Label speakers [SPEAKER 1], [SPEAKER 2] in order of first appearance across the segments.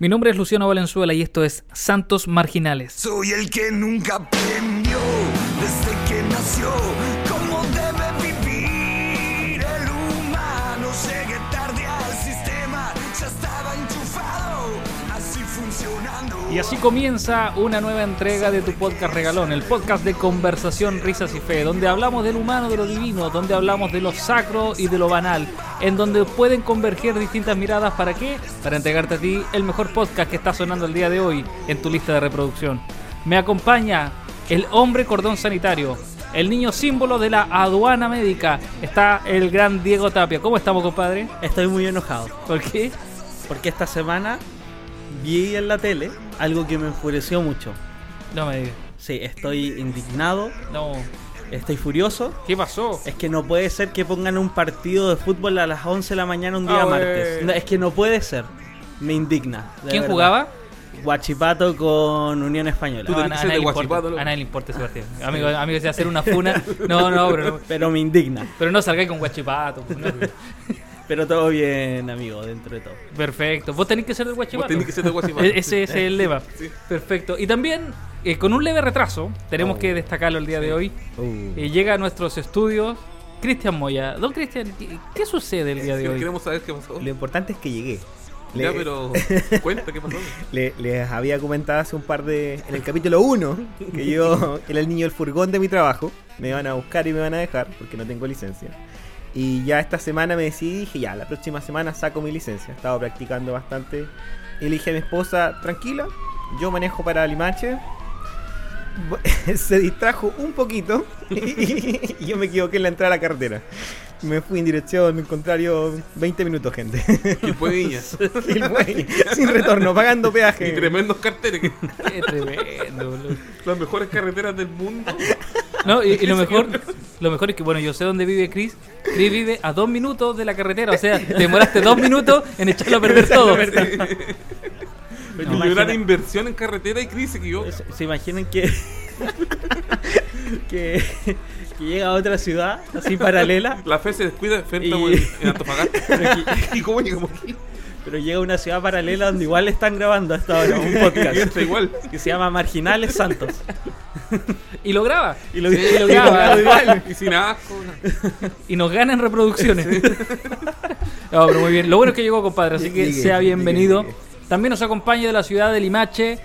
[SPEAKER 1] Mi nombre es Luciano Valenzuela y esto es Santos Marginales.
[SPEAKER 2] Soy el que nunca aprendió desde que nació
[SPEAKER 1] Y así comienza una nueva entrega de tu podcast regalón, el podcast de conversación, risas y fe, donde hablamos del humano, de lo divino, donde hablamos de lo sacro y de lo banal, en donde pueden converger distintas miradas para qué? Para entregarte a ti el mejor podcast que está sonando el día de hoy en tu lista de reproducción. Me acompaña el hombre cordón sanitario, el niño símbolo de la aduana médica, está el gran Diego Tapia. ¿Cómo estamos, compadre?
[SPEAKER 3] Estoy muy enojado
[SPEAKER 1] ¿Por qué?
[SPEAKER 3] porque esta semana vi en la tele algo que me enfureció mucho.
[SPEAKER 1] No me digas.
[SPEAKER 3] Sí, estoy indignado,
[SPEAKER 1] No.
[SPEAKER 3] estoy furioso.
[SPEAKER 1] ¿Qué pasó?
[SPEAKER 3] Es que no puede ser que pongan un partido de fútbol a las 11 de la mañana un día
[SPEAKER 1] Ah,
[SPEAKER 3] martes. No, es que no puede ser. Me indigna.
[SPEAKER 1] ¿Quién
[SPEAKER 3] verdad.
[SPEAKER 1] jugaba?
[SPEAKER 3] Guachipato con Unión Española.
[SPEAKER 4] Tú
[SPEAKER 1] No, a, nadie le importa.
[SPEAKER 4] Guachipato, ¿no?
[SPEAKER 1] A nadie le importa ese partido. Amigo, amigo, si hacer una funa. No, no, pero no,
[SPEAKER 3] Pero me indigna.
[SPEAKER 1] pero no salgáis con guachipato. pues, no.
[SPEAKER 3] Pero todo bien, amigo, dentro de todo.
[SPEAKER 1] Perfecto. Vos tenés que ser del
[SPEAKER 4] Vos
[SPEAKER 1] guachipato.
[SPEAKER 4] tenés que ser de Guachipato.
[SPEAKER 1] E- Ese es el lema.
[SPEAKER 4] Sí.
[SPEAKER 1] Perfecto. Y también, eh, con un leve retraso, tenemos
[SPEAKER 3] Oh.
[SPEAKER 1] que destacarlo el día de hoy. eh, llega a nuestros estudios Cristian Moya. Don Cristian, ¿qué, qué sucede el día de hoy?
[SPEAKER 4] Queremos saber qué pasó.
[SPEAKER 5] Lo importante es que llegué. Le-
[SPEAKER 4] Ya, pero cuenta qué pasó.
[SPEAKER 5] le- les había comentado hace un par de. En el capítulo 1 que yo era el niño del furgón de mi trabajo. Me van a buscar y me van a dejar porque no tengo licencia. Y ya esta semana me decidí y dije: Ya, la próxima semana saco mi licencia. Estaba practicando bastante. Y le dije a mi esposa: Tranquila, yo manejo para Limache. Se distrajo un poquito y yo me equivoqué en la entrada a la carretera. Me fui en dirección contrario 20 minutos, gente.
[SPEAKER 4] Que fue Viñas.
[SPEAKER 5] Y fue sin retorno, pagando peaje.
[SPEAKER 4] Y tremendos carteles. que-
[SPEAKER 1] Qué tremendo, boludo.
[SPEAKER 4] Las mejores carreteras del mundo.
[SPEAKER 1] No, y, y lo mejor, lo mejor es que, bueno, yo sé dónde vive Chris. Chris vive a dos minutos de la carretera. O sea, te demoraste dos minutos en echarlo a perder todo.
[SPEAKER 3] Imagina-
[SPEAKER 4] inversión en carretera y Cris se equivoca.
[SPEAKER 3] Se, se imaginan que, que que llega a otra ciudad así paralela,
[SPEAKER 4] La fe se descuida,
[SPEAKER 3] Y-
[SPEAKER 4] en Antofagasta. ¿Y cómo llegamos aquí?
[SPEAKER 3] Pero llega a una ciudad paralela donde igual están grabando hasta ahora un
[SPEAKER 4] Y
[SPEAKER 3] podcast
[SPEAKER 4] igual.
[SPEAKER 3] que se llama Marginales Santos.
[SPEAKER 1] Y lo graba.
[SPEAKER 3] Y lo,
[SPEAKER 4] Sí,
[SPEAKER 3] y lo
[SPEAKER 1] y
[SPEAKER 3] graba.
[SPEAKER 1] lo
[SPEAKER 4] igual. Y sin asco.
[SPEAKER 1] Y nos gana en reproducciones. No, pero muy bien. Lo bueno es que llegó, compadre, así que
[SPEAKER 5] Llegué,
[SPEAKER 1] sea
[SPEAKER 5] llegué,
[SPEAKER 1] bienvenido.
[SPEAKER 5] llegué.
[SPEAKER 1] También nos acompaña de la ciudad de Limache,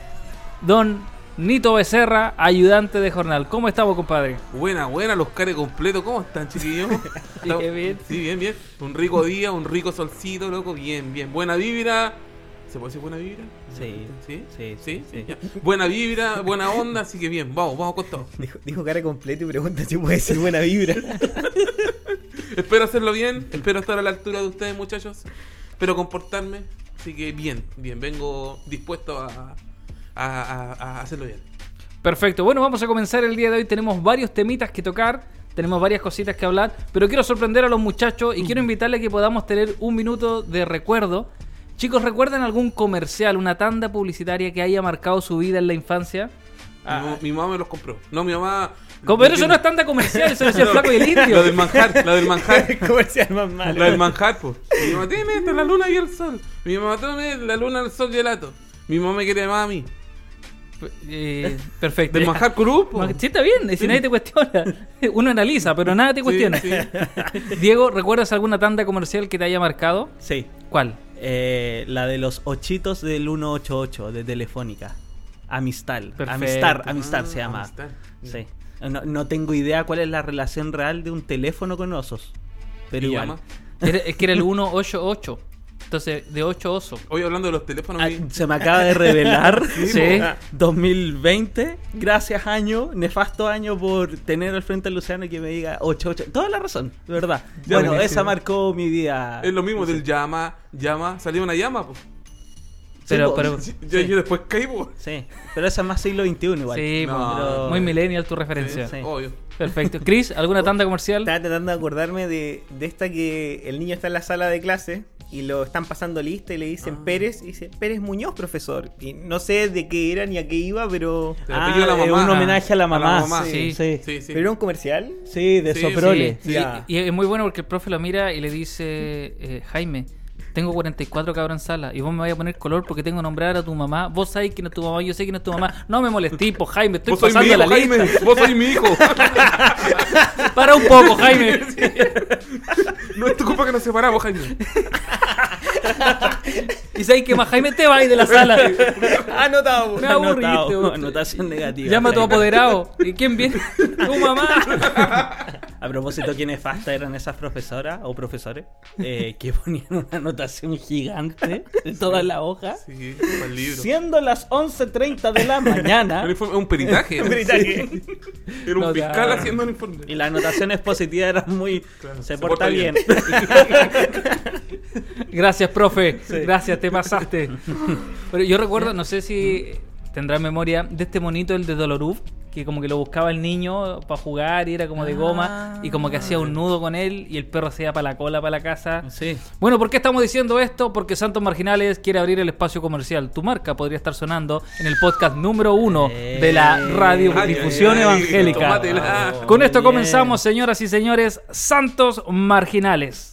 [SPEAKER 1] don Nito Becerra, ayudante de jornal. ¿Cómo estamos, compadre?
[SPEAKER 4] Buena, buena, los cares completos. ¿Cómo están, chiquillos?
[SPEAKER 1] Bien, bien.
[SPEAKER 4] Sí, bien, bien. Un rico día, un rico solcito, loco. Bien, bien. Buena vibra. ¿Se puede decir buena vibra?
[SPEAKER 3] Sí,
[SPEAKER 4] ¿Sí?
[SPEAKER 3] sí,
[SPEAKER 4] ¿Sí?
[SPEAKER 3] sí.
[SPEAKER 4] Buena vibra, buena onda, así que bien. Vamos, vamos con todo.
[SPEAKER 5] Dijo, dijo cara completa y pregunta si puede ser buena vibra.
[SPEAKER 4] Espero hacerlo bien, espero estar a la altura de ustedes, muchachos. Espero comportarme. Así que bien, bien, vengo dispuesto a, a, a- a hacerlo bien.
[SPEAKER 1] Perfecto. Bueno, vamos a comenzar el día de hoy. Tenemos varios temitas que tocar. Tenemos varias cositas que hablar. Pero quiero sorprender a los muchachos y quiero invitarles a que podamos tener un minuto de recuerdo. Chicos, ¿recuerdan algún comercial, una tanda publicitaria que haya marcado su vida en la infancia?
[SPEAKER 4] Mi mamá- Mi, mamá me los compró. No, mi mamá.
[SPEAKER 1] Como, pero eso no es tanda comercial, eso lo hacía el flaco y el indio.
[SPEAKER 4] La del manjar, la del manjar.
[SPEAKER 5] Comercial más malo.
[SPEAKER 4] La del manjar, pues. Mi mamá tiene la luna y el sol. Mi mamá tiene la luna, el sol y el ato. Mi mamá me quiere más a mí.
[SPEAKER 1] Eh, perfecto.
[SPEAKER 4] Del manjar club, po.
[SPEAKER 1] Sí, está bien, si nadie te cuestiona. Uno analiza, pero nada te cuestiona.
[SPEAKER 4] sí.
[SPEAKER 1] Diego, ¿recuerdas alguna tanda comercial que te haya marcado?
[SPEAKER 3] Sí.
[SPEAKER 1] ¿Cuál?
[SPEAKER 3] Eh, la de los ochitos del 188 de Telefónica. Amistal.
[SPEAKER 1] Perfecto.
[SPEAKER 3] Amistar, Amistar se
[SPEAKER 4] Ah,
[SPEAKER 3] llama.
[SPEAKER 4] Amistar.
[SPEAKER 3] Sí. No, no tengo idea cuál es la relación real de un teléfono con osos. Pero
[SPEAKER 4] ¿Y
[SPEAKER 3] igual.
[SPEAKER 4] llama?
[SPEAKER 1] Era- es que era el 188. Entonces, de 8 osos.
[SPEAKER 4] Hoy hablando de los teléfonos.
[SPEAKER 3] Ah,
[SPEAKER 4] mi-
[SPEAKER 3] se me acaba de revelar.
[SPEAKER 1] Sí.
[SPEAKER 3] po. 2020, gracias año, nefasto año por tener al frente a Luciano y que me diga 88. Toda la razón, de verdad.
[SPEAKER 4] Ya,
[SPEAKER 3] bueno,
[SPEAKER 4] buenísimo.
[SPEAKER 3] esa marcó mi día.
[SPEAKER 4] Es lo mismo del llama, llama. Salió una llama, pues.
[SPEAKER 1] Pero, pero,
[SPEAKER 4] Yo, yo después caí, pues.
[SPEAKER 3] Sí, pero esa es más siglo XXI igual.
[SPEAKER 1] sí,
[SPEAKER 4] No,
[SPEAKER 1] pero muy millennial tu referencia.
[SPEAKER 3] Sí.
[SPEAKER 4] Obvio.
[SPEAKER 1] Perfecto. Chris, ¿alguna tanda comercial?
[SPEAKER 5] Estaba tratando de acordarme de, de esta que el niño está en la sala de clase y lo están pasando lista y le dicen
[SPEAKER 4] Ah.
[SPEAKER 5] Pérez y dice Pérez Muñoz, profesor. Y no sé de qué era ni a qué iba, pero.
[SPEAKER 4] El
[SPEAKER 3] Ah,
[SPEAKER 4] la mamá.
[SPEAKER 3] un homenaje a la mamá.
[SPEAKER 1] Sí.
[SPEAKER 3] sí.
[SPEAKER 4] Sí, sí.
[SPEAKER 5] ¿Pero era un comercial?
[SPEAKER 3] Sí, de
[SPEAKER 4] Sí,
[SPEAKER 3] Soprole.
[SPEAKER 4] sí.
[SPEAKER 5] Ya.
[SPEAKER 1] Y, y es muy bueno porque el profe lo mira y le dice, eh, Jaime, Tengo 44 cabros en sala y vos me vais a poner color porque tengo que nombrar a tu mamá. Vos sabés quién es tu mamá, yo sé quién es tu mamá. No me molestís, po, Jaime, estoy
[SPEAKER 4] Vos
[SPEAKER 1] pasando
[SPEAKER 4] hijo,
[SPEAKER 1] la
[SPEAKER 4] Jaime.
[SPEAKER 1] lista.
[SPEAKER 4] Vos sois mi hijo.
[SPEAKER 1] Para un poco, Jaime.
[SPEAKER 4] No es tu culpa que nos separamos, Jaime.
[SPEAKER 1] Y sabés que más Jaime te va a ir de la sala.
[SPEAKER 5] Anotado.
[SPEAKER 1] Me aburriste,
[SPEAKER 3] Anotado, anotación negativa.
[SPEAKER 1] Llama a tu apoderado. ¿Y quién viene? Tu mamá.
[SPEAKER 3] A propósito, ¿qué nefasta eran esas profesoras o profesores eh, que ponían una anotación gigante de toda la hoja?
[SPEAKER 4] Sí, para el libro.
[SPEAKER 3] Siendo las 11.30 de la mañana
[SPEAKER 4] Un peritaje.
[SPEAKER 5] Un peritaje.
[SPEAKER 4] Era un
[SPEAKER 1] No,
[SPEAKER 4] fiscal
[SPEAKER 1] ya.
[SPEAKER 4] haciendo un informe.
[SPEAKER 3] y las anotaciones positivas eran muy...
[SPEAKER 4] Claro,
[SPEAKER 3] se,
[SPEAKER 4] se
[SPEAKER 3] porta
[SPEAKER 4] porta
[SPEAKER 3] bien.
[SPEAKER 1] Gracias, profe. Gracias, te pasaste. Pero yo recuerdo, no sé si tendrá memoria, de este monito, el de Doloruf, que como que lo buscaba el niño para jugar y era como de goma y como que hacía un nudo con él y el perro se iba para la cola, para la casa.
[SPEAKER 3] sí.
[SPEAKER 1] Bueno, ¿por qué estamos diciendo esto? Porque Santos Marginales quiere abrir el espacio comercial. Tu marca podría estar sonando en el podcast número uno de la radiodifusión
[SPEAKER 4] ay,
[SPEAKER 1] evangélica. Con esto comenzamos, señoras y señores, Santos Marginales.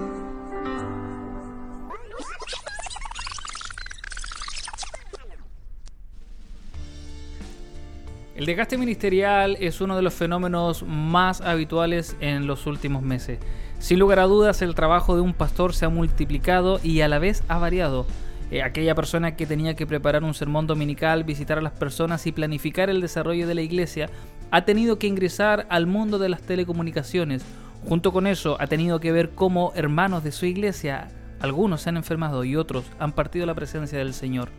[SPEAKER 1] El desgaste ministerial es uno de los fenómenos más habituales en los últimos meses. Sin lugar a dudas, el trabajo de un pastor se ha multiplicado y a la vez ha variado. Eh, aquella persona que tenía que preparar un sermón dominical, visitar a las personas y planificar el desarrollo de la iglesia, ha tenido que ingresar al mundo de las telecomunicaciones. Junto con eso, ha tenido que ver cómo hermanos de su iglesia, algunos se han enfermado y otros han partido la presencia del Señor.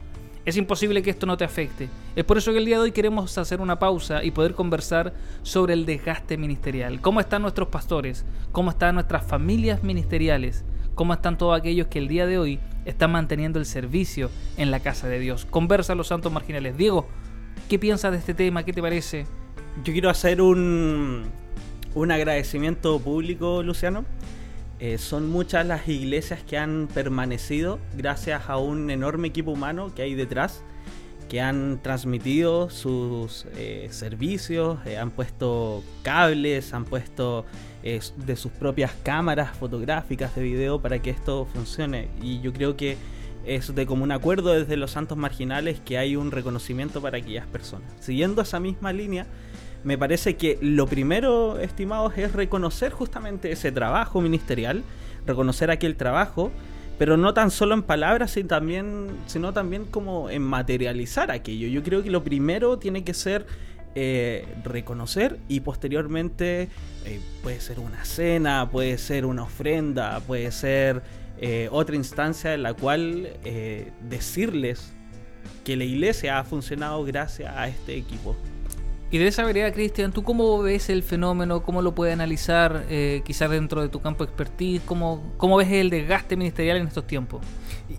[SPEAKER 1] Es imposible que esto no te afecte. Es por eso que el día de hoy queremos hacer una pausa y poder conversar sobre el desgaste ministerial. ¿Cómo están nuestros pastores? ¿Cómo están nuestras familias ministeriales? ¿Cómo están todos aquellos que el día de hoy están manteniendo el servicio en la casa de Dios? Conversa los santos marginales. Diego, ¿qué piensas de este tema? ¿Qué te parece?
[SPEAKER 3] Yo quiero hacer un, un agradecimiento público, Luciano. Eh, son muchas las iglesias que han permanecido gracias a un enorme equipo humano que hay detrás, que han transmitido sus eh, servicios, eh, han puesto cables, han puesto eh, de sus propias cámaras fotográficas de video para que esto funcione. Y yo creo que es de común acuerdo desde los santos marginales que hay un reconocimiento para aquellas personas. Siguiendo esa misma línea, me parece que lo primero, estimados, es reconocer justamente ese trabajo ministerial, reconocer aquel trabajo, pero no tan solo en palabras, sino también, sino también como en materializar aquello. Yo creo que lo primero tiene que ser eh, reconocer y posteriormente eh, puede ser una cena, puede ser una ofrenda, puede ser eh, otra instancia en la cual decirles que la iglesia ha funcionado gracias a este equipo.
[SPEAKER 1] Y de esa vereda, Cristian, ¿tú cómo ves el fenómeno? ¿Cómo lo puedes analizar eh, quizás dentro de tu campo de expertise? ¿Cómo, ¿Cómo ves el desgaste ministerial en estos tiempos?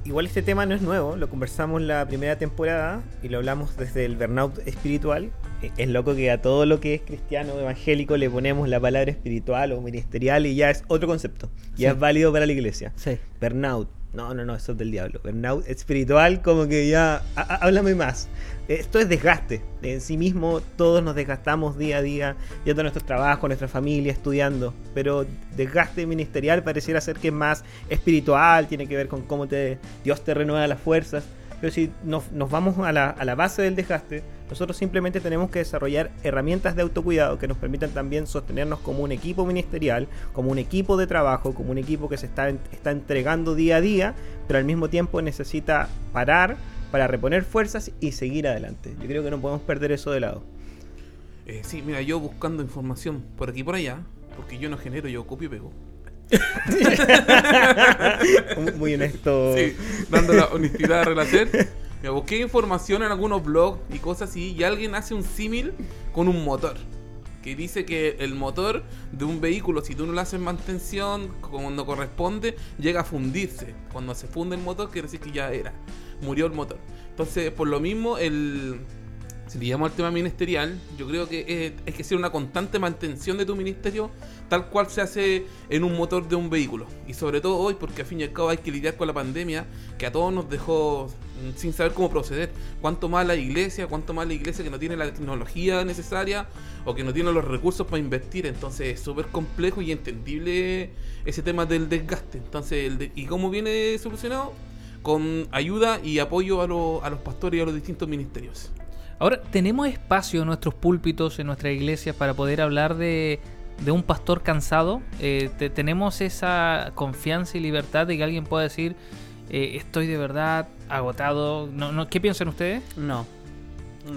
[SPEAKER 5] Igual este tema no es nuevo, lo conversamos la primera temporada y lo hablamos desde el burnout espiritual. Eh, Es loco que a todo lo que es cristiano evangélico le ponemos la palabra espiritual o ministerial y ya es otro concepto. Ya
[SPEAKER 3] Sí.
[SPEAKER 5] es válido para la iglesia.
[SPEAKER 3] Sí.
[SPEAKER 5] Burnout. No, no, no, eso es del diablo. Burnout espiritual, como que ya. há- há- Háblame más. Esto es desgaste. En sí mismo, todos nos desgastamos día a día, yendo a nuestros trabajos, nuestra familia, estudiando. Pero desgaste ministerial pareciera ser que es más espiritual, tiene que ver con cómo te, Dios te renueva las fuerzas. Pero si nos, nos vamos a la, a la base del desgaste, nosotros simplemente tenemos que desarrollar herramientas de autocuidado que nos permitan también sostenernos como un equipo ministerial, como un equipo de trabajo, como un equipo que se está, está entregando día a día, pero al mismo tiempo necesita parar para reponer fuerzas y seguir adelante. Yo creo que no podemos perder eso de lado.
[SPEAKER 4] Eh, sí, mira, yo buscando información por aquí y por allá, porque yo no genero, yo copio y pego.
[SPEAKER 5] Muy honesto.
[SPEAKER 4] Sí, dando la honestidad a relacer. Me busqué información en algunos blogs y cosas así, y alguien hace un símil con un motor. Que dice que el motor de un vehículo, si tú no le haces mantención cuando corresponde, llega a fundirse. Cuando se funde el motor, quiere decir que ya era. Murió el motor. Entonces, por lo mismo, el. si le llamo al tema ministerial, yo creo que es, que ser una constante mantención de tu ministerio tal cual se hace en un motor de un vehículo. Y sobre todo hoy, porque al fin y al cabo hay que lidiar con la pandemia que a todos nos dejó mm, sin saber cómo proceder. Cuánto más la iglesia, cuánto más la iglesia que no tiene la tecnología necesaria o que no tiene los recursos para invertir. Entonces es súper complejo y entendible ese tema del desgaste. Entonces, el de- ¿y cómo viene solucionado? Con ayuda y apoyo a, los- a los pastores y a los distintos ministerios.
[SPEAKER 1] Ahora, ¿tenemos espacio en nuestros púlpitos, en nuestras iglesias, para poder hablar de, de un pastor cansado? Eh, te- ¿Tenemos esa confianza y libertad de que alguien pueda decir, eh, estoy de verdad agotado? No, no, ¿Qué piensan ustedes?
[SPEAKER 3] No.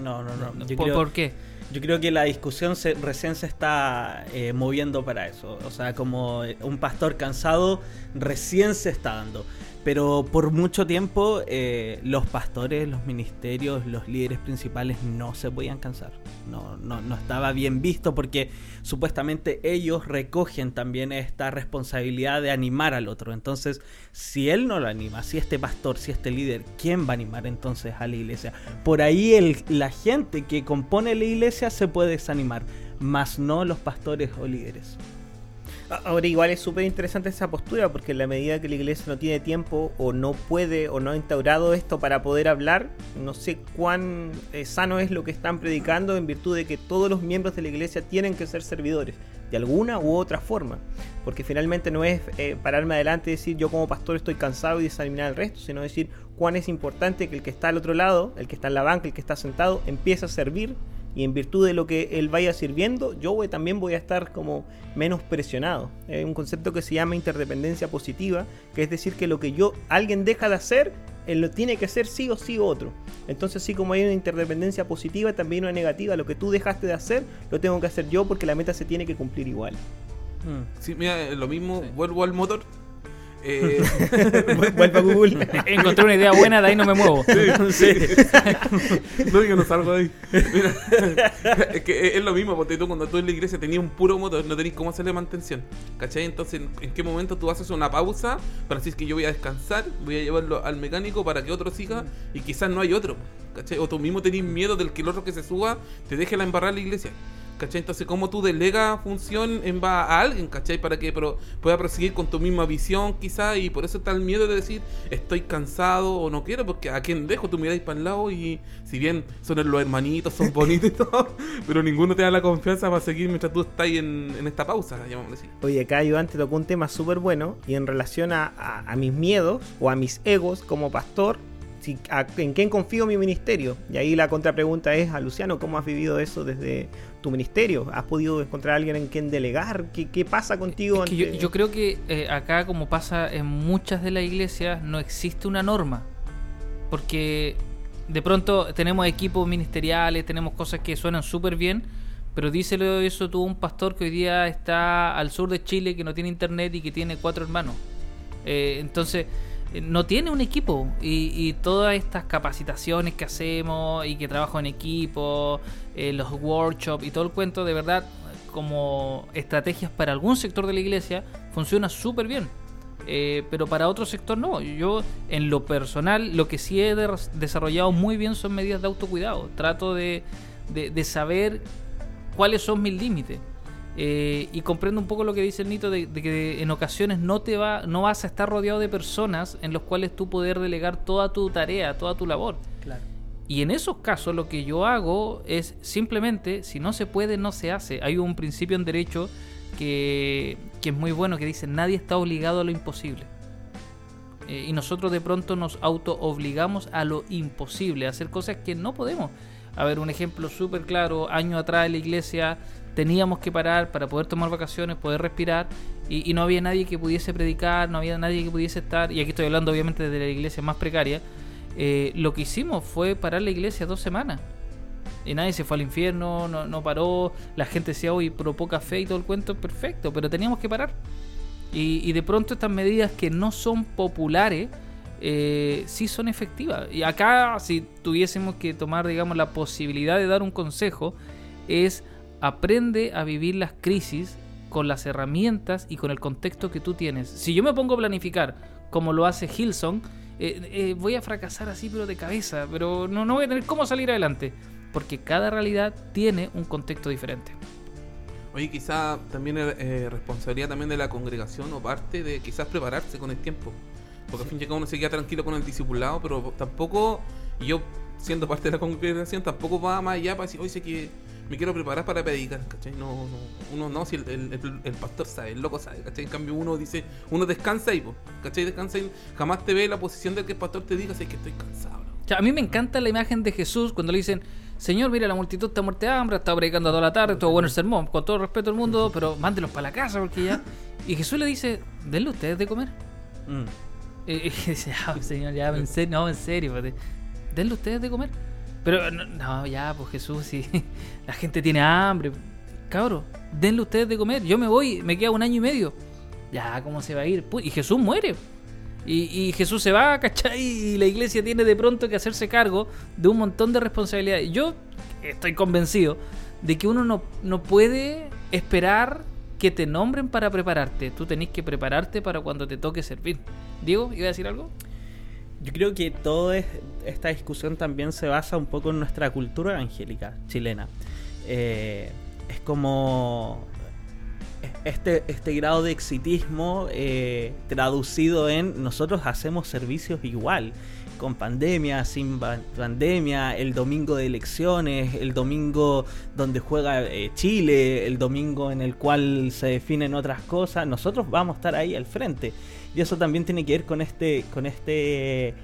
[SPEAKER 3] No, no, no. Yo
[SPEAKER 1] ¿Por,
[SPEAKER 3] creo,
[SPEAKER 1] por qué?
[SPEAKER 3] yo creo que la discusión se, recién se está eh, moviendo para eso. O sea, como eh, un pastor cansado recién se está dando. Pero por mucho tiempo eh, los pastores, los ministerios, los líderes principales no se podían cansar. No, no, no estaba bien visto porque supuestamente ellos recogen también esta responsabilidad de animar al otro. Entonces, si él no lo anima, si este pastor, si este líder, ¿quién va a animar entonces a la iglesia? Por ahí la gente que compone la iglesia se puede desanimar, más no los pastores o líderes.
[SPEAKER 5] Ahora igual es súper interesante esa postura porque en la medida que la iglesia no tiene tiempo o no puede o no ha instaurado esto para poder hablar, no sé cuán eh, sano es lo que están predicando en virtud de que todos los miembros de la iglesia tienen que ser servidores de alguna u otra forma. Porque finalmente no es eh, pararme adelante y decir yo como pastor estoy cansado y desanimar al resto, sino decir cuán es importante que el que está al otro lado, el que está en la banca, el que está sentado, empiece a servir y en virtud de lo que él vaya sirviendo, yo voy- también voy a estar como menos presionado. Hay un concepto que se llama interdependencia positiva, que es decir que lo que yo alguien deja de hacer, él lo tiene que hacer sí o sí otro. Entonces, así como hay una interdependencia positiva, también una negativa. Lo que tú dejaste de hacer, lo tengo que hacer yo porque la meta se tiene que cumplir igual.
[SPEAKER 4] Sí, mira, lo mismo, vuelvo al motor. Eh,
[SPEAKER 5] Vuelve a Google.
[SPEAKER 1] Encontré una idea buena, de ahí no me muevo.
[SPEAKER 4] no, yo no salgo de ahí. Mira, es que es lo mismo, porque tú cuando tú en la iglesia tenías un puro motor, no tenías cómo hacerle mantención. ¿Cachai? Entonces, ¿en- ¿en qué momento tú haces una pausa para decir que yo voy a descansar, voy a llevarlo al mecánico para que otro siga y quizás no hay otro? ¿Cachai? O tú mismo tenés miedo del que el otro que se suba te deje la embarrar la iglesia. ¿Cachai? Entonces, ¿cómo tú delegas función en va a alguien, ¿cachai? Para que pro- pueda proseguir con tu misma visión, quizás, y por eso está el miedo de decir, estoy cansado o no quiero, porque a quién dejo, tú miráis para el lado y si bien son los hermanitos, son bonitos y todo, pero ninguno te da la confianza para seguir mientras tú estás en, en esta pausa, así.
[SPEAKER 5] Oye, acá Iván te tocó un tema súper bueno y en relación a mis miedos o a mis egos como pastor, si, a- ¿en quién confío mi ministerio? Y ahí la contrapregunta es a Luciano, ¿cómo has vivido eso desde tu ministerio? ¿Has podido encontrar a alguien en quien delegar? ¿Qué, qué pasa contigo?
[SPEAKER 1] Es que yo,
[SPEAKER 5] ante-
[SPEAKER 1] yo creo que eh, acá, como pasa en muchas de las iglesias, no existe una norma. Porque de pronto tenemos equipos ministeriales, tenemos cosas que suenan súper bien, pero díselo eso tú a un pastor que hoy día está al sur de Chile, que no tiene internet y que tiene cuatro hermanos. Eh, entonces, no tiene un equipo y, todas estas capacitaciones que hacemos y que trabajo en equipo, eh, los workshops y todo el cuento, de verdad, como estrategias para algún sector de la iglesia, funciona súper bien. Eh, pero para otro sector no. Yo, en lo personal, lo que sí he de- desarrollado muy bien son medidas de autocuidado. Trato de- de saber cuáles son mis límites. Eh, y comprendo un poco lo que dice el Nito de, de que en ocasiones no te va, no vas a estar rodeado de personas en los cuales tú poder delegar toda tu tarea, toda tu labor.
[SPEAKER 3] Claro.
[SPEAKER 1] Y en esos casos lo que yo hago es simplemente, si no se puede, no se hace. Hay un principio en derecho que, que es muy bueno, que dice, nadie está obligado a lo imposible. Eh, y nosotros de pronto nos auto obligamos a lo imposible, a hacer cosas que no podemos. A ver, un ejemplo súper claro, año atrás en la iglesia teníamos que parar para poder tomar vacaciones, poder respirar, y, no había nadie que pudiese predicar, no había nadie que pudiese estar, y aquí estoy hablando obviamente de la iglesia más precaria, eh, lo que hicimos fue parar la iglesia dos semanas. Y nadie se fue al infierno, no, paró, la gente decía, hoy pero poca fe y todo el cuento, perfecto, pero teníamos que parar. Y, y de pronto estas medidas que no son populares, eh, sí son efectivas. Y acá, si tuviésemos que tomar, digamos, la posibilidad de dar un consejo, es aprende a vivir las crisis con las herramientas y con el contexto que tú tienes. Si yo me pongo a planificar como lo hace Hilson, eh, eh, voy a fracasar así pero de cabeza, pero no, no voy a tener cómo salir adelante. porque cada realidad tiene un contexto diferente.
[SPEAKER 4] Oye, quizá también es eh, responsabilidad también de la congregación o parte de quizás prepararse con el tiempo. Porque al fin y al cabo uno se queda tranquilo con el discipulado, pero tampoco, yo siendo parte de la congregación, tampoco va más allá para decir, oye, sé que me quiero preparar para predicar, ¿cachai? No, no, uno no, si el, el- el- el pastor sabe, el loco sabe, ¿cachai? En cambio uno dice, uno descansa po, ¿cachai? Descansa y jamás te ve la posición del que el pastor te diga, sé que estoy cansado, ¿no?
[SPEAKER 1] O sea, a mí me encanta la imagen de Jesús cuando le dicen, Señor, mira, la multitud está muerta de hambre, está predicando toda la tarde, estuvo bueno el sermón, con todo respeto al mundo, pero mándelos para la casa porque ya... Y Jesús le dice, denle ustedes de comer.
[SPEAKER 3] Mm.
[SPEAKER 1] Y, y dice, "Ah, señor, ya, en serio, no, en serio, pues, de- denle ustedes de comer. Pero no, ya, pues Jesús, si la gente tiene hambre, cabro, denle ustedes de comer. Yo me voy, me queda un año y medio. Ya, ¿cómo se va a ir? Y Jesús muere. Y, y Jesús se va, ¿cachai? Y la iglesia tiene de pronto que hacerse cargo de un montón de responsabilidades. Yo estoy convencido de que uno no, no puede esperar que te nombren para prepararte. Tú tenés que prepararte para cuando te toque servir. Diego, ¿iba a decir algo?
[SPEAKER 3] Yo creo que toda es- esta discusión también se basa un poco en nuestra cultura evangélica chilena. Eh, es como este, este grado de exitismo eh, traducido en nosotros hacemos servicios igual, con pandemia, sin pandemia, el domingo de elecciones, el domingo donde juega eh, Chile, el domingo en el cual se definen otras cosas, nosotros vamos a estar ahí al frente. Y eso también tiene que ver con este, con este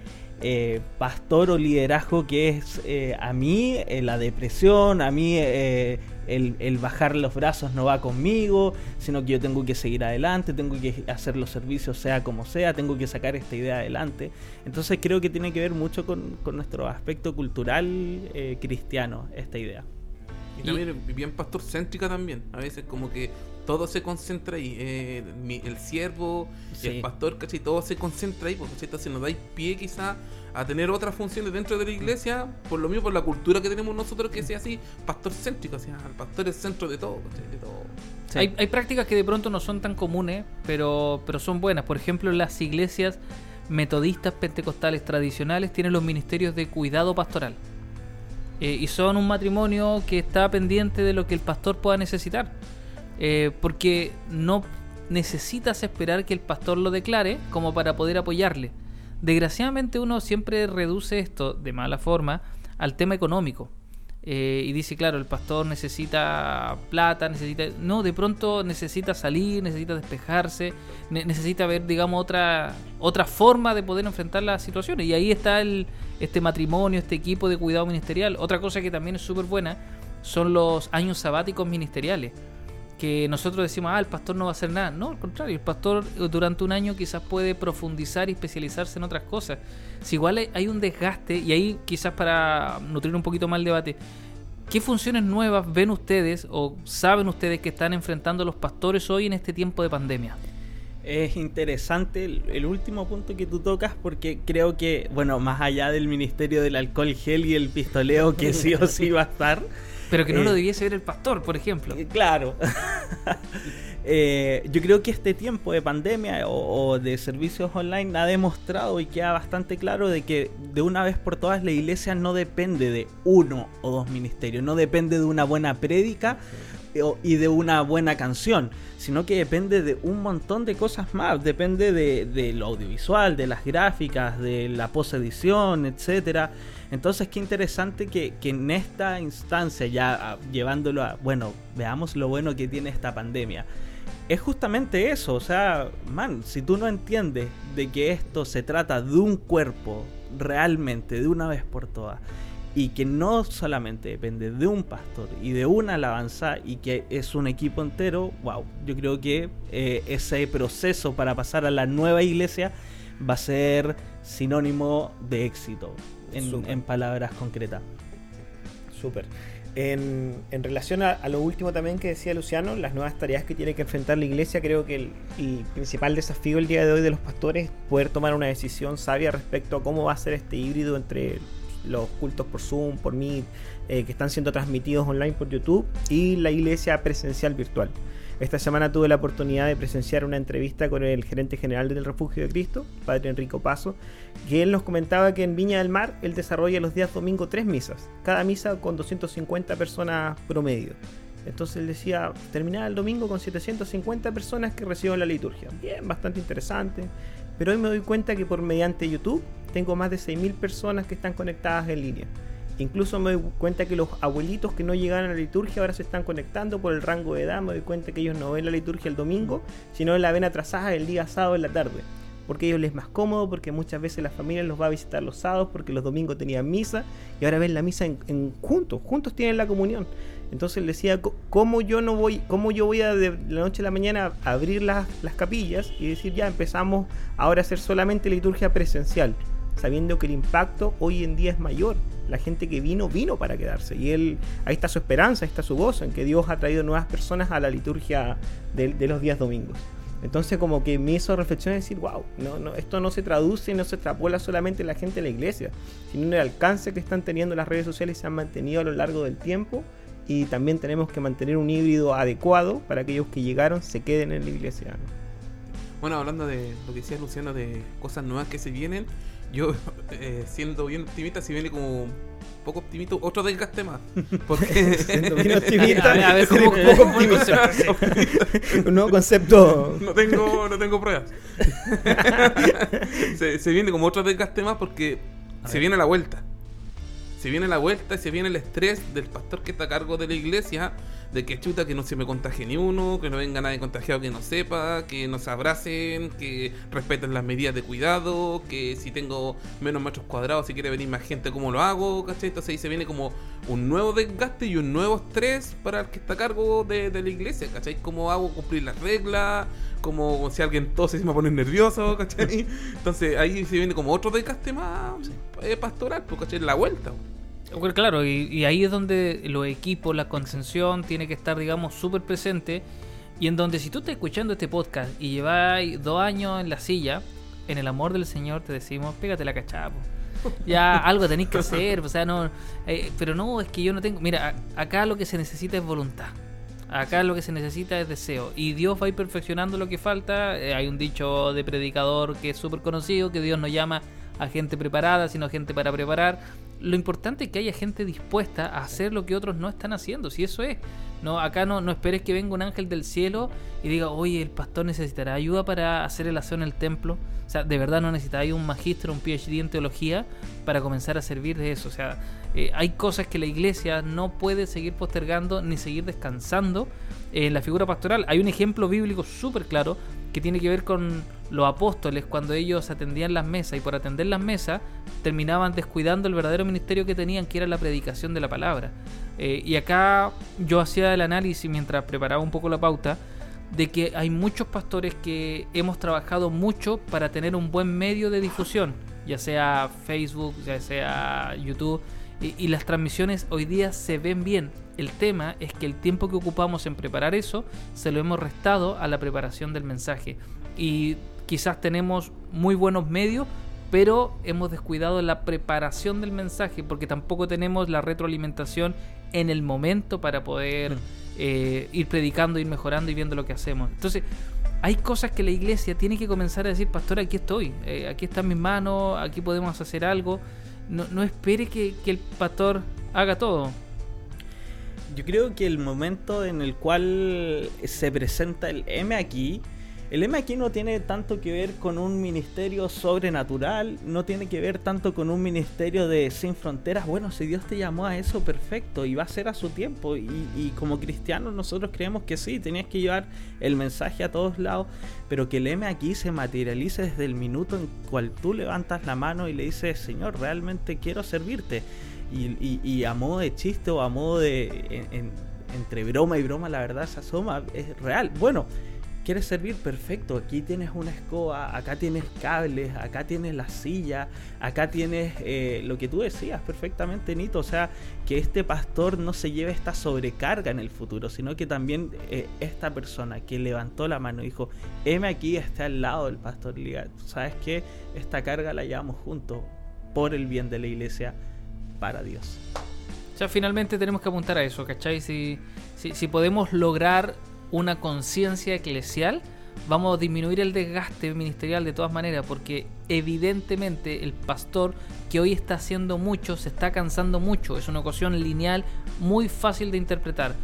[SPEAKER 3] eh, pastor o liderazgo que es eh, a mí eh, la depresión, a mí eh, el, el bajar los brazos no va conmigo, sino que yo tengo que seguir adelante, tengo que hacer los servicios sea como sea, tengo que sacar esta idea adelante. Entonces creo que tiene que ver mucho con, con nuestro aspecto cultural eh, cristiano, esta idea.
[SPEAKER 4] Y también bien pastor céntrica también. A veces como que todo se concentra ahí. eh, mi- el siervo
[SPEAKER 3] Sí.
[SPEAKER 4] el pastor, ¿cachai? Todo se concentra ahí, porque ¿cachai? entonces nos dais pie quizá a tener otras funciones dentro de la iglesia, por lo mismo, por la cultura que tenemos nosotros, que sea así, pastor céntrico, o sea, el pastor es centro de todo. De todo.
[SPEAKER 3] Sí.
[SPEAKER 1] Hay, hay prácticas que de pronto no son tan comunes, pero, pero son buenas. Por ejemplo, las iglesias metodistas pentecostales tradicionales tienen los ministerios de cuidado pastoral. Eh, y son un matrimonio que está pendiente de lo que el pastor pueda necesitar. Eh, porque no necesitas esperar que el pastor lo declare como para poder apoyarle. Desgraciadamente uno siempre reduce esto de mala forma al tema económico. Eh, y dice, claro, el pastor necesita plata, necesita... No, de pronto necesita salir, necesita despejarse, ne- necesita ver, digamos, otra, otra forma de poder enfrentar las situaciones. Y ahí está el, este matrimonio, este equipo de cuidado ministerial. Otra cosa que también es súper buena son los años sabáticos ministeriales. Que nosotros decimos, ah, el pastor no va a hacer nada. No, al contrario, el pastor eh, durante un año quizás puede profundizar y especializarse en otras cosas. Si igual hay- un desgaste, y ahí quizás para nutrir un poquito más el debate, ¿qué funciones nuevas ven ustedes o saben ustedes que están enfrentando los pastores hoy en este tiempo de pandemia?
[SPEAKER 3] Es interesante el, el último punto que tú tocas porque creo que, bueno, más allá del ministerio del alcohol gel y el pistoleo que sí o sí va a estar,
[SPEAKER 1] Pero que no
[SPEAKER 3] Eh,
[SPEAKER 1] lo debiese ver el pastor, por ejemplo.
[SPEAKER 3] Eh, Claro. Eh, yo creo que este tiempo de pandemia o, de servicios online ha demostrado y queda bastante claro de que de una vez por todas la iglesia no depende de uno o dos ministerios, no depende de una buena prédica y de una buena canción, sino que depende de un montón de cosas más, depende de, de lo audiovisual, de las gráficas, de la posedición, etcétera. Entonces, qué interesante que, que en esta instancia, ya ah, llevándolo a, bueno, veamos lo bueno que tiene esta pandemia. Es justamente eso, o sea, man, si tú no entiendes de que esto se trata de un cuerpo realmente, de una vez por todas, y que no solamente depende de un pastor y de una alabanza y que es un equipo entero, wow, yo creo que eh, ese proceso para pasar a la nueva iglesia va a ser sinónimo de éxito, en, palabras concretas.
[SPEAKER 5] Súper. En, en relación a, a lo último también que decía Luciano, las nuevas tareas que tiene que enfrentar la iglesia, creo que el, el principal desafío el día de hoy de los pastores es poder tomar una decisión sabia respecto a cómo va a ser este híbrido entre los cultos por Zoom, por Meet, eh, que están siendo transmitidos online por YouTube y la iglesia presencial virtual. Esta semana tuve la oportunidad de presenciar una entrevista con el gerente general del Refugio de Cristo, Padre Enrico Paso, que él nos comentaba que en Viña del Mar él desarrolla los días domingo tres misas, cada misa con 250 personas promedio. Entonces él decía, terminaba el domingo con 750 personas que reciben la liturgia. Bien, bastante interesante. Pero hoy me doy cuenta que por mediante YouTube tengo más de 6.000 personas que están conectadas en línea. Incluso me doy cuenta que los abuelitos que no llegaban a la liturgia ahora se están conectando por el rango de edad. Me doy cuenta que ellos no ven la liturgia el domingo, sino la ven atrasada el día sábado en la tarde. Porque a ellos les es más cómodo, porque muchas veces la familia los va a visitar los sábados, porque los domingos tenían misa y ahora ven la misa en, juntos, juntos tienen la comunión. Entonces decía, "Co- ¿cómo yo no voy, cómo yo voy a de la noche a la mañana a abrir las, las capillas y decir ya empezamos ahora a hacer solamente liturgia presencial? Sabiendo que el impacto hoy en día es mayor. La gente que vino, vino para quedarse. Y él, ahí está su esperanza, ahí está su gozo, en que Dios ha traído nuevas personas a la liturgia de, los días domingos. Entonces como que me hizo reflexionar y decir, wow, no, no, esto no se traduce y no se extrapola solamente en la gente de la iglesia, sino en el alcance que están teniendo las redes sociales se han mantenido a lo largo del tiempo. Y también tenemos que mantener un híbrido adecuado para que aquellos que llegaron se queden en la iglesia.
[SPEAKER 4] Bueno, hablando de lo que decía Luciano de cosas nuevas que se vienen, yo eh, siendo bien optimista, si viene como poco optimista, otro desgaste más. Porque
[SPEAKER 5] Siendo bien optimista,
[SPEAKER 1] A ver, a ver,
[SPEAKER 5] eres
[SPEAKER 1] ¿cómo-
[SPEAKER 5] un poco optimista. un nuevo concepto.
[SPEAKER 4] no tengo, no tengo pruebas. se, se viene como otro desgaste más porque se viene la vuelta. Se viene la vuelta y se viene el estrés del pastor que está a cargo de la iglesia, de que chuta que no se me contagie ni uno, que no venga nadie contagiado que no sepa, que nos abracen, que respeten las medidas de cuidado, que si tengo menos metros cuadrados, si quiere venir más gente, ¿cómo lo hago? ¿Cachai? Entonces ahí se viene como un nuevo desgaste y un nuevo estrés para el que está a cargo de, de la iglesia, ¿cachai? ¿Cómo hago cumplir las reglas? Como si alguien tose se me pone nervioso, ¿cachai? Entonces ahí se viene como otro desgaste más eh, pastoral, pues, ¿cachai? La vuelta.
[SPEAKER 1] Bueno, claro, y, y ahí es donde los equipos, la contención tiene que estar, digamos, súper presente. Y en donde si tú estás escuchando este podcast y lleváis dos años en la silla, en el amor del Señor te decimos, pégate la cachapo. Ya algo tenéis que hacer, o sea, no. eh, pero no, es que yo no tengo. Mira, acá lo que se necesita es voluntad. Acá lo que se necesita es deseo. Y Dios va a ir perfeccionando lo que falta. Eh, hay un dicho de predicador que es súper conocido, que Dios no llama a gente preparada, sino a gente para preparar. Lo importante es que haya gente dispuesta a hacer lo que otros no están haciendo. Si eso es. No, acá no, no esperes que venga un ángel del cielo y diga, oye, el pastor necesitará ayuda para hacer el aseo en el templo. O sea, de verdad no necesitáis un magistro, un PhD en teología para comenzar a servir de eso. O sea, eh, hay cosas que la iglesia no puede seguir postergando ni seguir descansando en la figura pastoral. Hay un ejemplo bíblico súper claro que tiene que ver con los apóstoles cuando ellos atendían las mesas y por atender las mesas terminaban descuidando el verdadero ministerio que tenían, que era la predicación de la palabra. Eh, y acá yo hacía el análisis mientras preparaba un poco la pauta de que hay muchos pastores que hemos trabajado mucho para tener un buen medio de difusión, ya sea Facebook, ya sea YouTube, y, y las transmisiones hoy día se ven bien. El tema es que el tiempo que ocupamos en preparar eso se lo hemos restado a la preparación del mensaje. Y quizás tenemos muy buenos medios, pero hemos descuidado la preparación del mensaje porque tampoco tenemos la retroalimentación en el momento para poder eh, ir predicando, ir mejorando y viendo lo que hacemos. Entonces, hay cosas que la iglesia tiene que comenzar a decir, pastor, aquí estoy, eh, aquí están mis manos, aquí podemos hacer algo. No, no espere que, que el pastor haga todo.
[SPEAKER 3] Yo creo que el momento en el cual se presenta el M aquí, el M aquí no tiene tanto que ver con un ministerio sobrenatural, no tiene que ver tanto con un ministerio de sin fronteras. Bueno, si Dios te llamó a eso, perfecto, y va a ser a su tiempo. Y, y como cristianos nosotros creemos que sí, tenías que llevar el mensaje a todos lados, pero que el M aquí se materialice desde el minuto en cual tú levantas la mano y le dices, Señor, realmente quiero servirte. Y, a modo de chiste o a modo de. en- en- entre broma y broma, la verdad se asoma, es real. Bueno, ¿quieres servir? Perfecto. Aquí tienes una escoba, acá tienes cables, acá tienes la silla, acá tienes eh, lo que tú decías perfectamente, Nito. O sea, que este pastor no se lleve esta sobrecarga en el futuro, sino que también eh, esta persona que levantó la mano y dijo: M aquí está al lado del pastor. y diga, ¿Sabes qué? Esta carga la llevamos juntos por el bien de la iglesia para Dios.
[SPEAKER 1] O sea, finalmente tenemos que apuntar a eso, ¿cachai? Si, si podemos lograr una conciencia eclesial, vamos a disminuir el desgaste ministerial de todas maneras, porque evidentemente el pastor que hoy está haciendo mucho, se está cansando mucho, es una ecuación lineal muy fácil de interpretar.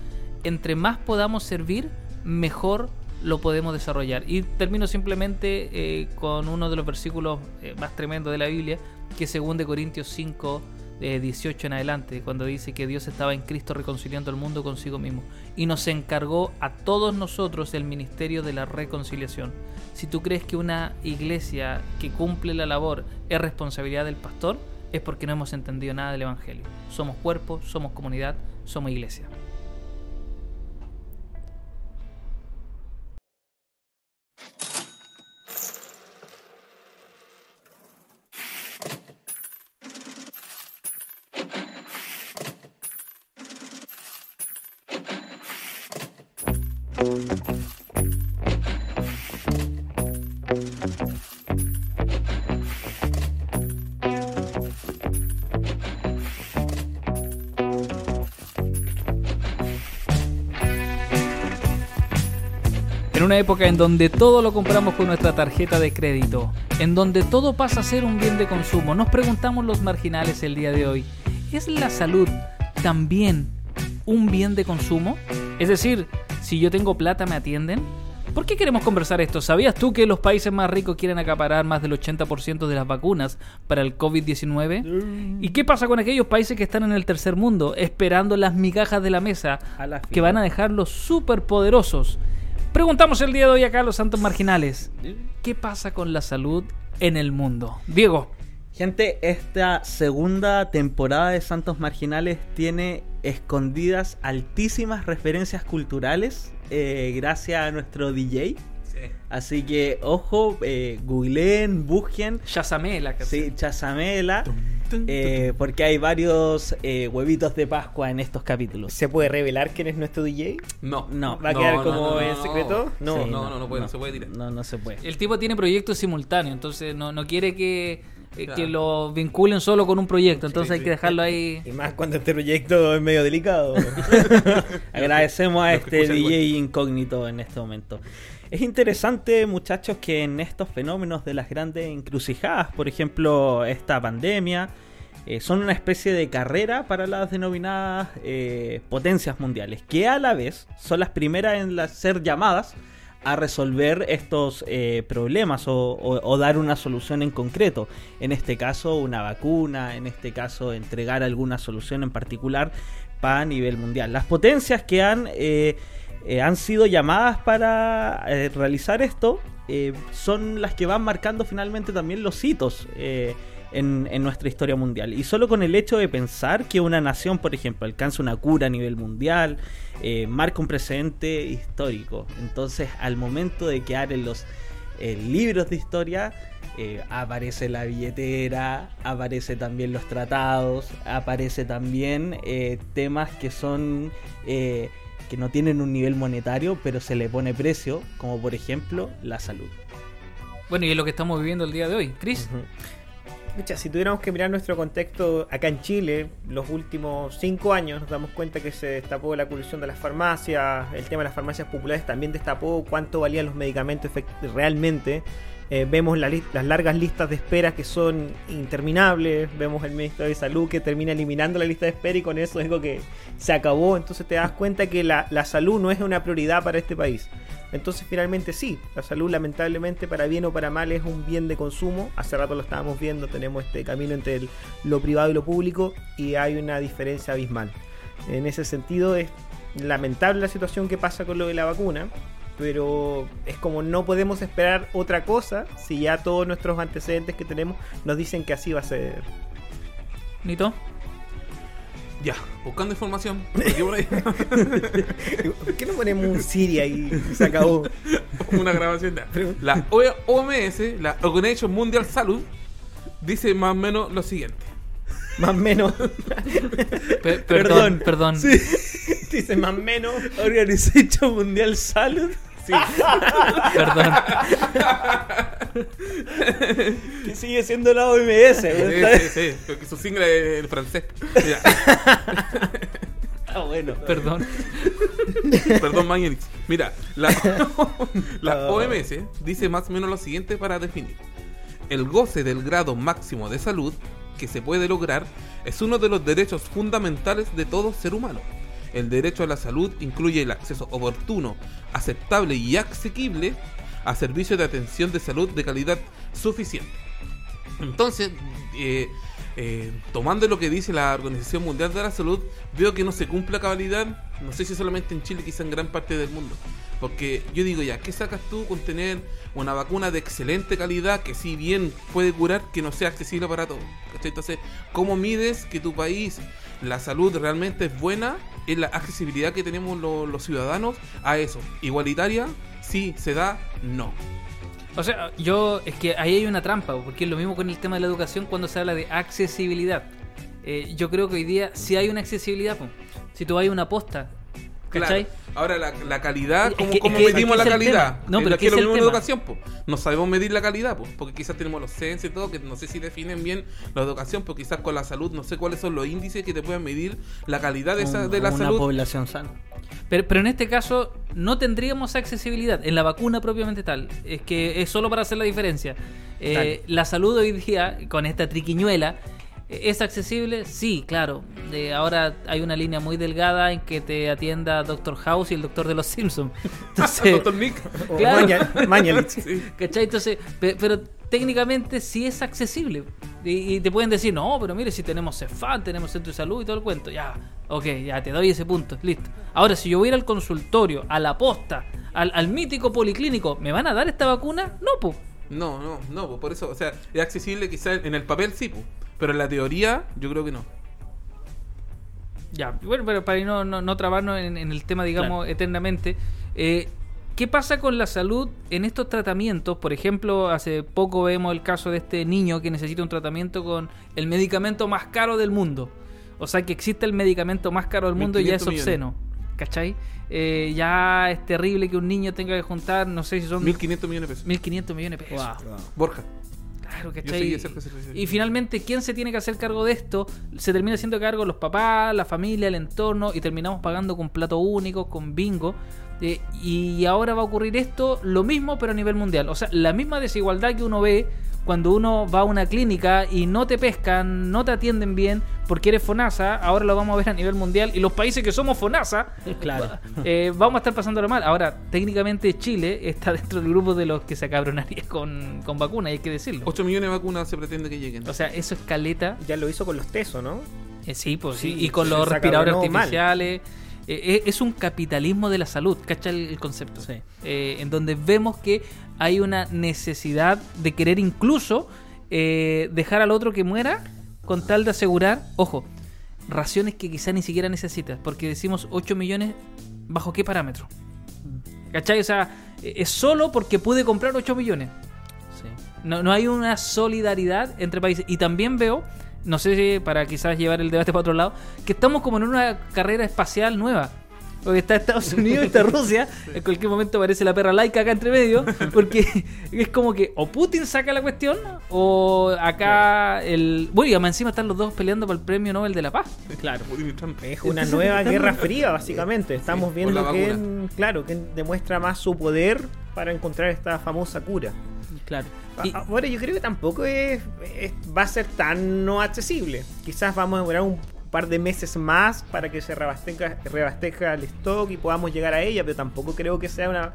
[SPEAKER 1] Entre más podamos servir, mejor lo podemos desarrollar. Y termino simplemente eh, con uno de los versículos eh, más tremendos de la Biblia, que es 2 de Corintios 5, eh, 18 en adelante, cuando dice que Dios estaba en Cristo reconciliando el mundo consigo mismo y nos encargó a todos nosotros el ministerio de la reconciliación. Si tú crees que una iglesia que cumple la labor es responsabilidad del pastor, es porque no hemos entendido nada del Evangelio. Somos cuerpo, somos comunidad, somos iglesia. En una época en donde todo lo compramos con nuestra tarjeta de crédito, en donde todo pasa a ser un bien de consumo, nos preguntamos los marginales el día de hoy, ¿es la salud también un bien de consumo? Es decir, si yo tengo plata me atienden. ¿Por qué queremos conversar esto? ¿Sabías tú que los países más ricos quieren acaparar más del 80% de las vacunas para el COVID-19? ¿Y qué pasa con aquellos países que están en el tercer mundo esperando las migajas de la mesa
[SPEAKER 3] A la
[SPEAKER 1] que van a dejarlos súper poderosos? Preguntamos el día de hoy acá a los santos marginales. ¿Qué pasa con la salud en el mundo? Diego,
[SPEAKER 3] Gente, esta segunda temporada de Santos Marginales tiene escondidas altísimas referencias culturales eh, gracias a nuestro DJ. Así que, ojo, eh, googleen, busquen.
[SPEAKER 1] Shazamé la canción.
[SPEAKER 3] Sí, Chazamela. eh, porque hay varios eh, huevitos de Pascua en estos capítulos.
[SPEAKER 5] ¿Se puede revelar quién es nuestro DJ?
[SPEAKER 4] No.
[SPEAKER 3] No.
[SPEAKER 5] ¿Va a
[SPEAKER 4] No,
[SPEAKER 5] quedar
[SPEAKER 4] no,
[SPEAKER 5] como
[SPEAKER 4] no,
[SPEAKER 5] en secreto? No.
[SPEAKER 3] Sí,
[SPEAKER 4] no, no, no puede, no se puede tirar.
[SPEAKER 3] No, no se puede.
[SPEAKER 1] El tipo tiene proyectos simultáneos, entonces no, no quiere que,
[SPEAKER 4] Claro.
[SPEAKER 1] que lo vinculen solo con un proyecto, entonces
[SPEAKER 4] Sí,
[SPEAKER 1] hay
[SPEAKER 4] sí.
[SPEAKER 1] que dejarlo ahí.
[SPEAKER 5] Y más cuando este proyecto es medio delicado.
[SPEAKER 3] Agradecemos a este DJ incógnito en este momento. Es interesante, muchachos, que en estos fenómenos de las grandes encrucijadas, por ejemplo, esta pandemia, eh, son una especie de carrera para las denominadas eh, potencias mundiales, que a la vez son las primeras en las- ser llamadas a resolver estos eh, problemas o, dar una solución en concreto. En este caso, una vacuna, en este caso, entregar alguna solución en particular para nivel mundial. Las potencias que han, eh, eh, han sido llamadas para eh, realizar esto son las que van marcando finalmente también los hitos. En, en nuestra historia mundial. Y solo con el hecho de pensar que una nación, por ejemplo, alcanza una cura a nivel mundial, eh, marca un precedente histórico. Entonces, al momento de quedar en los eh, libros de historia, eh, aparece la billetera, aparece también los tratados, aparece también temas que son que no tienen un nivel monetario, pero se le pone precio, como por ejemplo la salud.
[SPEAKER 1] Bueno, y es lo que estamos viviendo el día de hoy. Chris,
[SPEAKER 5] Si tuviéramos que mirar nuestro contexto acá en Chile, los últimos cinco años nos damos cuenta que se destapó la corrupción de las farmacias, el tema de las farmacias populares también destapó cuánto valían los medicamentos realmente. Eh, vemos las largas listas de espera que son interminables, vemos el Ministerio de Salud que termina eliminando la lista de espera y con eso digo que se acabó, entonces te das cuenta que la, la salud no es una prioridad para este país. Entonces finalmente sí, la salud lamentablemente para bien o para mal es un bien de consumo. Hace rato lo estábamos viendo, tenemos este camino entre lo privado y lo público y hay una diferencia abismal. En ese sentido es lamentable la situación que pasa con lo de la vacuna, pero es como no podemos esperar otra cosa si ya todos nuestros antecedentes que tenemos nos dicen que así va a ser.
[SPEAKER 1] Nito.
[SPEAKER 4] Ya, buscando información. Aquí por ahí.
[SPEAKER 5] ¿Por qué no ponemos un Siri ahí y se acabó?
[SPEAKER 4] Una grabación. ya. La OMS, la Organization Mundial Salud, dice más o menos lo siguiente.
[SPEAKER 5] Más o menos.
[SPEAKER 1] Pe- perdón, perdón.
[SPEAKER 3] Sí.
[SPEAKER 5] Dice más o menos.
[SPEAKER 3] Organization Mundial Salud.
[SPEAKER 5] Sí.
[SPEAKER 1] Perdón.
[SPEAKER 3] Que sigue siendo la OMS.
[SPEAKER 4] Sí,
[SPEAKER 3] ¿verdad?
[SPEAKER 4] sí, sí, porque su single es el francés. Ya.
[SPEAKER 3] Ah, bueno.
[SPEAKER 1] Perdón.
[SPEAKER 4] Perdón, Mañanix. Mira, la, la OMS dice más o menos lo siguiente para definir. El goce del grado máximo de salud que se puede lograr es uno de los derechos fundamentales de todo ser humano. El derecho a la salud incluye el acceso oportuno, aceptable y asequible a servicios de atención de salud de calidad suficiente. Entonces, eh, eh, tomando lo que dice la Organización Mundial de la Salud, veo que no se cumple a cabalidad, no sé si solamente en Chile, quizá en gran parte del mundo. Porque yo digo ya, ¿qué sacas tú con tener una vacuna de excelente calidad que si bien puede curar, que no sea accesible para todos? Entonces, ¿cómo mides que tu país, la salud realmente es buena? Es la accesibilidad que tenemos lo- los ciudadanos a eso. Igualitaria, sí, se da, no.
[SPEAKER 1] O sea, yo es que ahí hay una trampa, porque es lo mismo con el tema de la educación cuando se habla de accesibilidad. Eh, yo creo que hoy día sí hay una accesibilidad. Si tú vas a una posta, ¿cachai?
[SPEAKER 4] Claro. Ahora, la, la calidad,
[SPEAKER 1] Es
[SPEAKER 4] ¿cómo,
[SPEAKER 1] que-
[SPEAKER 4] cómo
[SPEAKER 1] es que-
[SPEAKER 4] medimos
[SPEAKER 1] es
[SPEAKER 4] la calidad?
[SPEAKER 1] tema. No, pero
[SPEAKER 4] lo
[SPEAKER 1] es
[SPEAKER 4] que lo mismo en educación, po. No sabemos medir la calidad, po, porque quizás tenemos los censos y todo, que no sé si definen bien la educación, pero quizás con la salud, no sé cuáles son los índices que te pueden medir la calidad de, esa,
[SPEAKER 3] Un-
[SPEAKER 4] de la
[SPEAKER 3] una
[SPEAKER 4] salud.
[SPEAKER 3] población sana.
[SPEAKER 1] Pero, pero en este caso no tendríamos accesibilidad en la vacuna propiamente tal. Es que es solo para hacer la diferencia. Eh, la salud hoy día, con esta triquiñuela, ¿es accesible? Sí, claro. Eh, ahora hay una línea muy delgada en que te atienda Doctor House y el Doctor de los Simpsons. Entonces,
[SPEAKER 4] Doctor Nick.
[SPEAKER 1] Claro.
[SPEAKER 5] Mañalich.
[SPEAKER 4] Sí.
[SPEAKER 1] ¿Cachai? Entonces, pe- pero técnicamente sí es accesible. Y, y te pueden decir, no, pero mire, si tenemos CEFAN, tenemos centro de salud y todo el cuento. Ya, ok, ya te doy ese punto, listo. Ahora, si yo voy a ir al consultorio, a la posta, al, al mítico policlínico, ¿me van a dar esta vacuna? No, pues.
[SPEAKER 4] No, no, no, po, por eso, o sea, es accesible quizás en el papel sí, po, pero en la teoría yo creo que no.
[SPEAKER 1] Ya, bueno, pero para no, no, no trabarnos en, en el tema, digamos, eternamente, eh, ¿qué pasa con la salud en estos tratamientos? Por ejemplo, hace poco vemos el caso de este niño que necesita un tratamiento con el medicamento más caro del mundo. O sea, que existe el medicamento más caro del mundo y ya es
[SPEAKER 4] 1500
[SPEAKER 1] obsceno. ¿Cachai? Eh, ya es terrible que un niño tenga que juntar, no sé si son
[SPEAKER 4] 1500 millones de pesos.
[SPEAKER 1] 1.500 millones de pesos.
[SPEAKER 4] Borja.
[SPEAKER 1] Y finalmente, ¿quién se tiene que hacer cargo de esto? Se termina haciendo cargo los papás, la familia, el entorno, y terminamos pagando con plato único, con bingo. Eh, y ahora va a ocurrir esto, lo mismo, pero a nivel mundial. O sea, la misma desigualdad que uno ve cuando uno va a una clínica y no te pescan, no te atienden bien porque eres FONASA, ahora lo vamos a ver a nivel mundial. Y los países que somos FONASA,
[SPEAKER 3] Claro.
[SPEAKER 1] eh, vamos a estar pasándolo mal. Ahora, técnicamente Chile está dentro del grupo de los que se acabronaría con, con vacunas, hay que decirlo.
[SPEAKER 4] 8 millones de vacunas se pretende que lleguen.
[SPEAKER 1] O sea, eso es caleta.
[SPEAKER 5] Ya lo hizo con los tesos, ¿no?
[SPEAKER 1] Eh, sí, pues
[SPEAKER 5] Sí,
[SPEAKER 1] sí. Y con los respiradores
[SPEAKER 5] mal.
[SPEAKER 1] Eh, eh, es un capitalismo de la salud, ¿cacha el, el concepto?
[SPEAKER 3] Sí.
[SPEAKER 1] Eh, en donde vemos que hay una necesidad de querer incluso eh, dejar al otro que muera con tal de asegurar, ojo, raciones que quizá ni siquiera necesitas, porque decimos 8 millones, ¿bajo qué parámetro? ¿Cachai? O sea, es solo porque pude comprar 8 millones.
[SPEAKER 3] Sí.
[SPEAKER 1] No, no hay una solidaridad entre países. Y también veo, no sé si para quizás llevar el debate para otro lado, que estamos como en una carrera espacial nueva. Porque está Estados Unidos, está Rusia, en cualquier momento aparece la perra laica acá entre medio, porque es como que o Putin saca la cuestión, o acá el... Bueno, y además encima están los dos peleando por el premio Nobel de la Paz.
[SPEAKER 3] Claro.
[SPEAKER 4] Putin y Trump.
[SPEAKER 5] Es una nueva guerra fría, básicamente. Estamos viendo
[SPEAKER 4] vacuna.
[SPEAKER 5] claro, que demuestra más su poder para encontrar esta famosa cura.
[SPEAKER 1] Claro. Y-
[SPEAKER 5] Ahora yo creo que tampoco es, es- va a ser tan no accesible. Quizás vamos a demorar un par de meses más para que se reabastezca, reabastezca el stock y podamos llegar a ella, pero tampoco creo que sea una...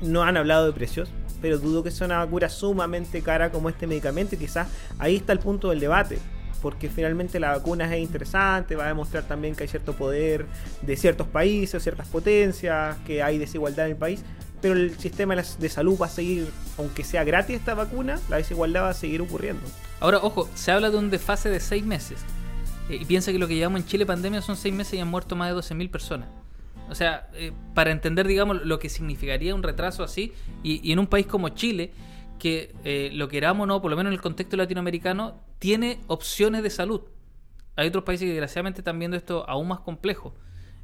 [SPEAKER 5] No han hablado de precios, pero dudo que sea una cura sumamente cara como este medicamento y quizás ahí está el punto del debate. Porque finalmente la vacuna es interesante, va a demostrar también que hay cierto poder de ciertos países, ciertas potencias, que hay desigualdad en el país, pero el sistema de salud va a seguir, aunque sea gratis esta vacuna, la desigualdad va a seguir ocurriendo.
[SPEAKER 1] Ahora, ojo, se habla de un desfase de seis meses. Eh, y piensa que lo que llevamos en Chile pandemia son seis meses y han muerto más de 12.000 personas. O sea, eh, para entender, digamos, lo que significaría un retraso así, y, y en un país como Chile, que eh, lo queramos o no, por lo menos en el contexto latinoamericano, tiene opciones de salud. Hay otros países que desgraciadamente están viendo esto aún más complejo.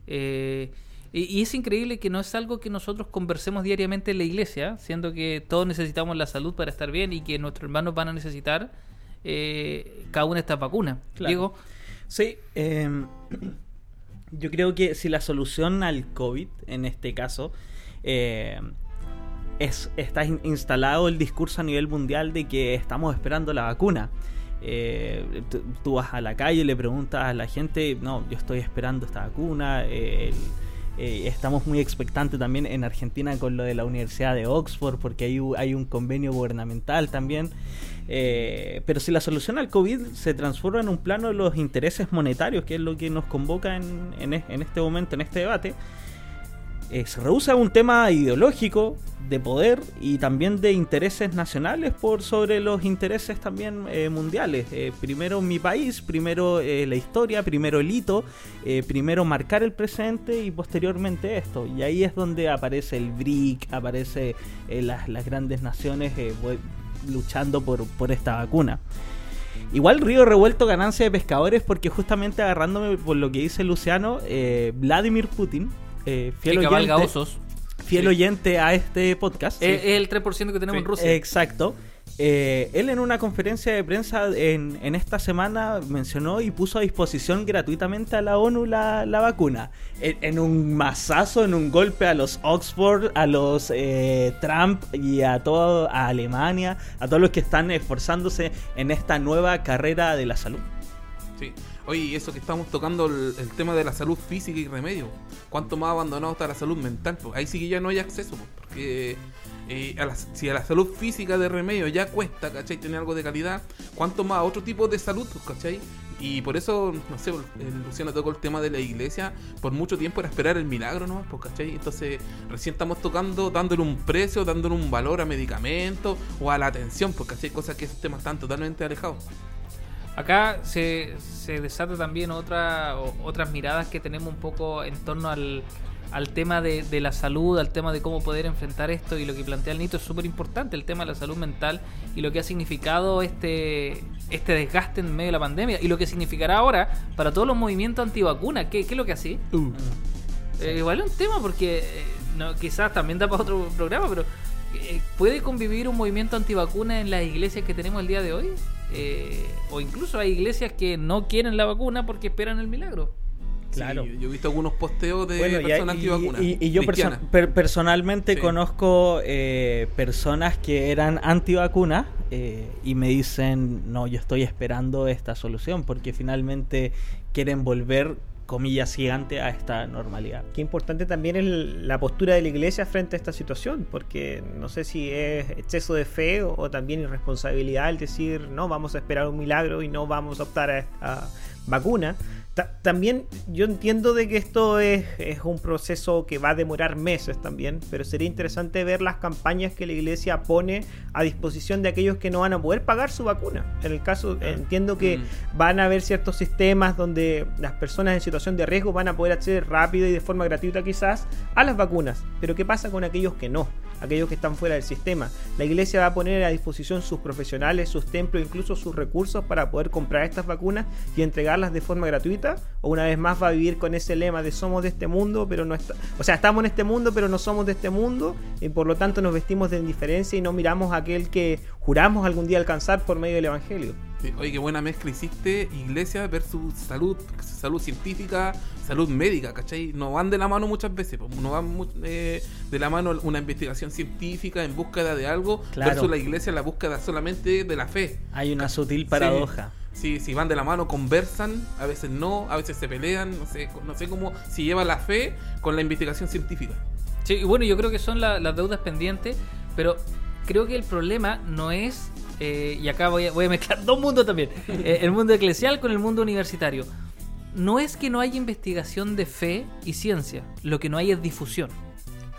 [SPEAKER 1] Eh, y, y es increíble que no es algo que nosotros conversemos diariamente en la iglesia, siendo que todos necesitamos la salud para estar bien y que nuestros hermanos van a necesitar eh, cada una de estas vacunas.
[SPEAKER 3] Claro.
[SPEAKER 1] Diego,
[SPEAKER 3] Sí, eh, Yo creo que si la solución al COVID, en este caso, eh, es, está in- instalado el discurso a nivel mundial de que estamos esperando la vacuna. Eh, tú, tú vas a la calle y le preguntas a la gente, no, yo estoy esperando esta vacuna. eh, el- eh, estamos muy expectantes también en Argentina con lo de la Universidad de Oxford, porque hay, hay un convenio gubernamental también. Eh, pero si la solución al COVID se transforma en un plano de los intereses monetarios, que es lo que nos convoca en, en en este momento, en este debate, eh, se rehúsa un tema ideológico de poder y también de intereses nacionales por sobre los intereses también eh, mundiales. Eh, primero mi país, primero la historia, primero el hito, primero marcar el presente y posteriormente esto. Y ahí es donde aparece el BRIC, aparece las, las grandes naciones luchando por, por esta vacuna. Igual Río Revuelto ganancia de pescadores porque justamente agarrándome por lo que dice Luciano, Vladimir Putin, eh, fiel,
[SPEAKER 1] que
[SPEAKER 3] oyente,
[SPEAKER 1] osos.
[SPEAKER 3] fiel
[SPEAKER 4] Sí.
[SPEAKER 3] oyente a este podcast.
[SPEAKER 1] Es, es el 3% que tenemos
[SPEAKER 4] Sí.
[SPEAKER 1] en Rusia.
[SPEAKER 3] Exacto. Eh, él en una conferencia de prensa en, en esta semana mencionó y puso a disposición gratuitamente a la ONU la, la vacuna. En, en un mazazo, en un golpe a los Oxford, a los eh, Trump y a todo a Alemania, a todos los que están esforzándose en esta nueva carrera de la salud.
[SPEAKER 4] Sí. Oye, eso que estamos tocando el, tema de la salud física y remedio. ¿Cuánto más abandonado está la salud mental? Pues ahí sí que ya no hay acceso, pues, porque eh, si a la salud física de remedio ya cuesta, ¿cachai? Tener algo de calidad, ¿cuánto más a otro tipo de salud, pues, ¿cachai? Y por eso, no sé, el Luciano tocó el tema de la iglesia, por mucho tiempo era esperar el milagro nomás, pues, ¿cachai? Entonces, recién estamos tocando, dándole un precio, dándole un valor a medicamentos o a la atención, pues, ¿cachai? Cosas que esos temas están totalmente alejados.
[SPEAKER 1] Acá se, se desata también otra, o- otras miradas que tenemos un poco en torno al, al tema de, de la salud, al tema de cómo poder enfrentar esto y lo que plantea el Nito es súper importante, el tema de la salud mental y lo que ha significado este, este desgaste en medio de la pandemia y lo que significará ahora para todos los movimientos antivacunas. ¿Qué, qué es lo que así? Eh, igual es un tema porque eh, no, quizás también da para otro programa, pero eh, ¿puede convivir un movimiento antivacuna en las iglesias que tenemos el día de hoy? Eh, o incluso hay iglesias que no quieren la vacuna porque esperan el milagro.
[SPEAKER 3] Claro.
[SPEAKER 4] Sí, yo he visto algunos posteos de
[SPEAKER 3] Bueno,
[SPEAKER 4] personas
[SPEAKER 3] y-
[SPEAKER 4] antivacunas.
[SPEAKER 3] y- y yo perso-
[SPEAKER 4] cristianas.
[SPEAKER 3] per- personalmente
[SPEAKER 4] Sí.
[SPEAKER 3] conozco eh, personas que eran antivacunas eh, y me dicen, no, yo estoy esperando esta solución porque finalmente quieren volver, comillas gigante, a esta normalidad.
[SPEAKER 5] Qué importante también es la postura de la iglesia frente a esta situación, porque no sé si es exceso de fe o, o también irresponsabilidad el decir, no, vamos a esperar un milagro y no vamos a optar a esta vacuna. Ta- también yo entiendo de que esto es, es un proceso que va a demorar meses también, pero sería interesante ver las campañas que la iglesia pone a disposición de aquellos que no van a poder pagar su vacuna. En el caso, entiendo que
[SPEAKER 4] Mm.
[SPEAKER 5] van a haber ciertos sistemas donde las personas en situación de riesgo van a poder acceder rápido y de forma gratuita quizás a las vacunas. Pero ¿qué pasa con aquellos que no? Aquellos que están fuera del sistema. La iglesia va a poner a disposición sus profesionales, sus templos, incluso sus recursos para poder comprar estas vacunas y entregarlas de forma gratuita. O una vez más va a vivir con ese lema de somos de este mundo, pero no está... O sea, estamos en este mundo, pero no somos de este mundo. Y por lo tanto nos vestimos de indiferencia y no miramos a aquel que juramos algún día alcanzar por medio del Evangelio.
[SPEAKER 4] Sí, Oye, qué buena mezcla hiciste, iglesia versus salud, salud científica, salud médica, ¿cachai? No van de la mano muchas veces, no van mu- eh, de la mano una investigación científica en búsqueda de algo
[SPEAKER 3] Claro.
[SPEAKER 4] versus la iglesia en la búsqueda solamente de la fe.
[SPEAKER 3] Hay una sutil paradoja.
[SPEAKER 4] Sí, si van de la mano, conversan, a veces no, a veces se pelean, no sé, no sé cómo si lleva la fe con la investigación científica.
[SPEAKER 1] Sí, y bueno, yo creo que son la- las deudas pendientes, pero creo que el problema no es, eh, y acá voy a, voy a mezclar dos mundos también, eh, el mundo eclesial con el mundo universitario. No es que no haya investigación de fe y ciencia, lo que no hay es difusión.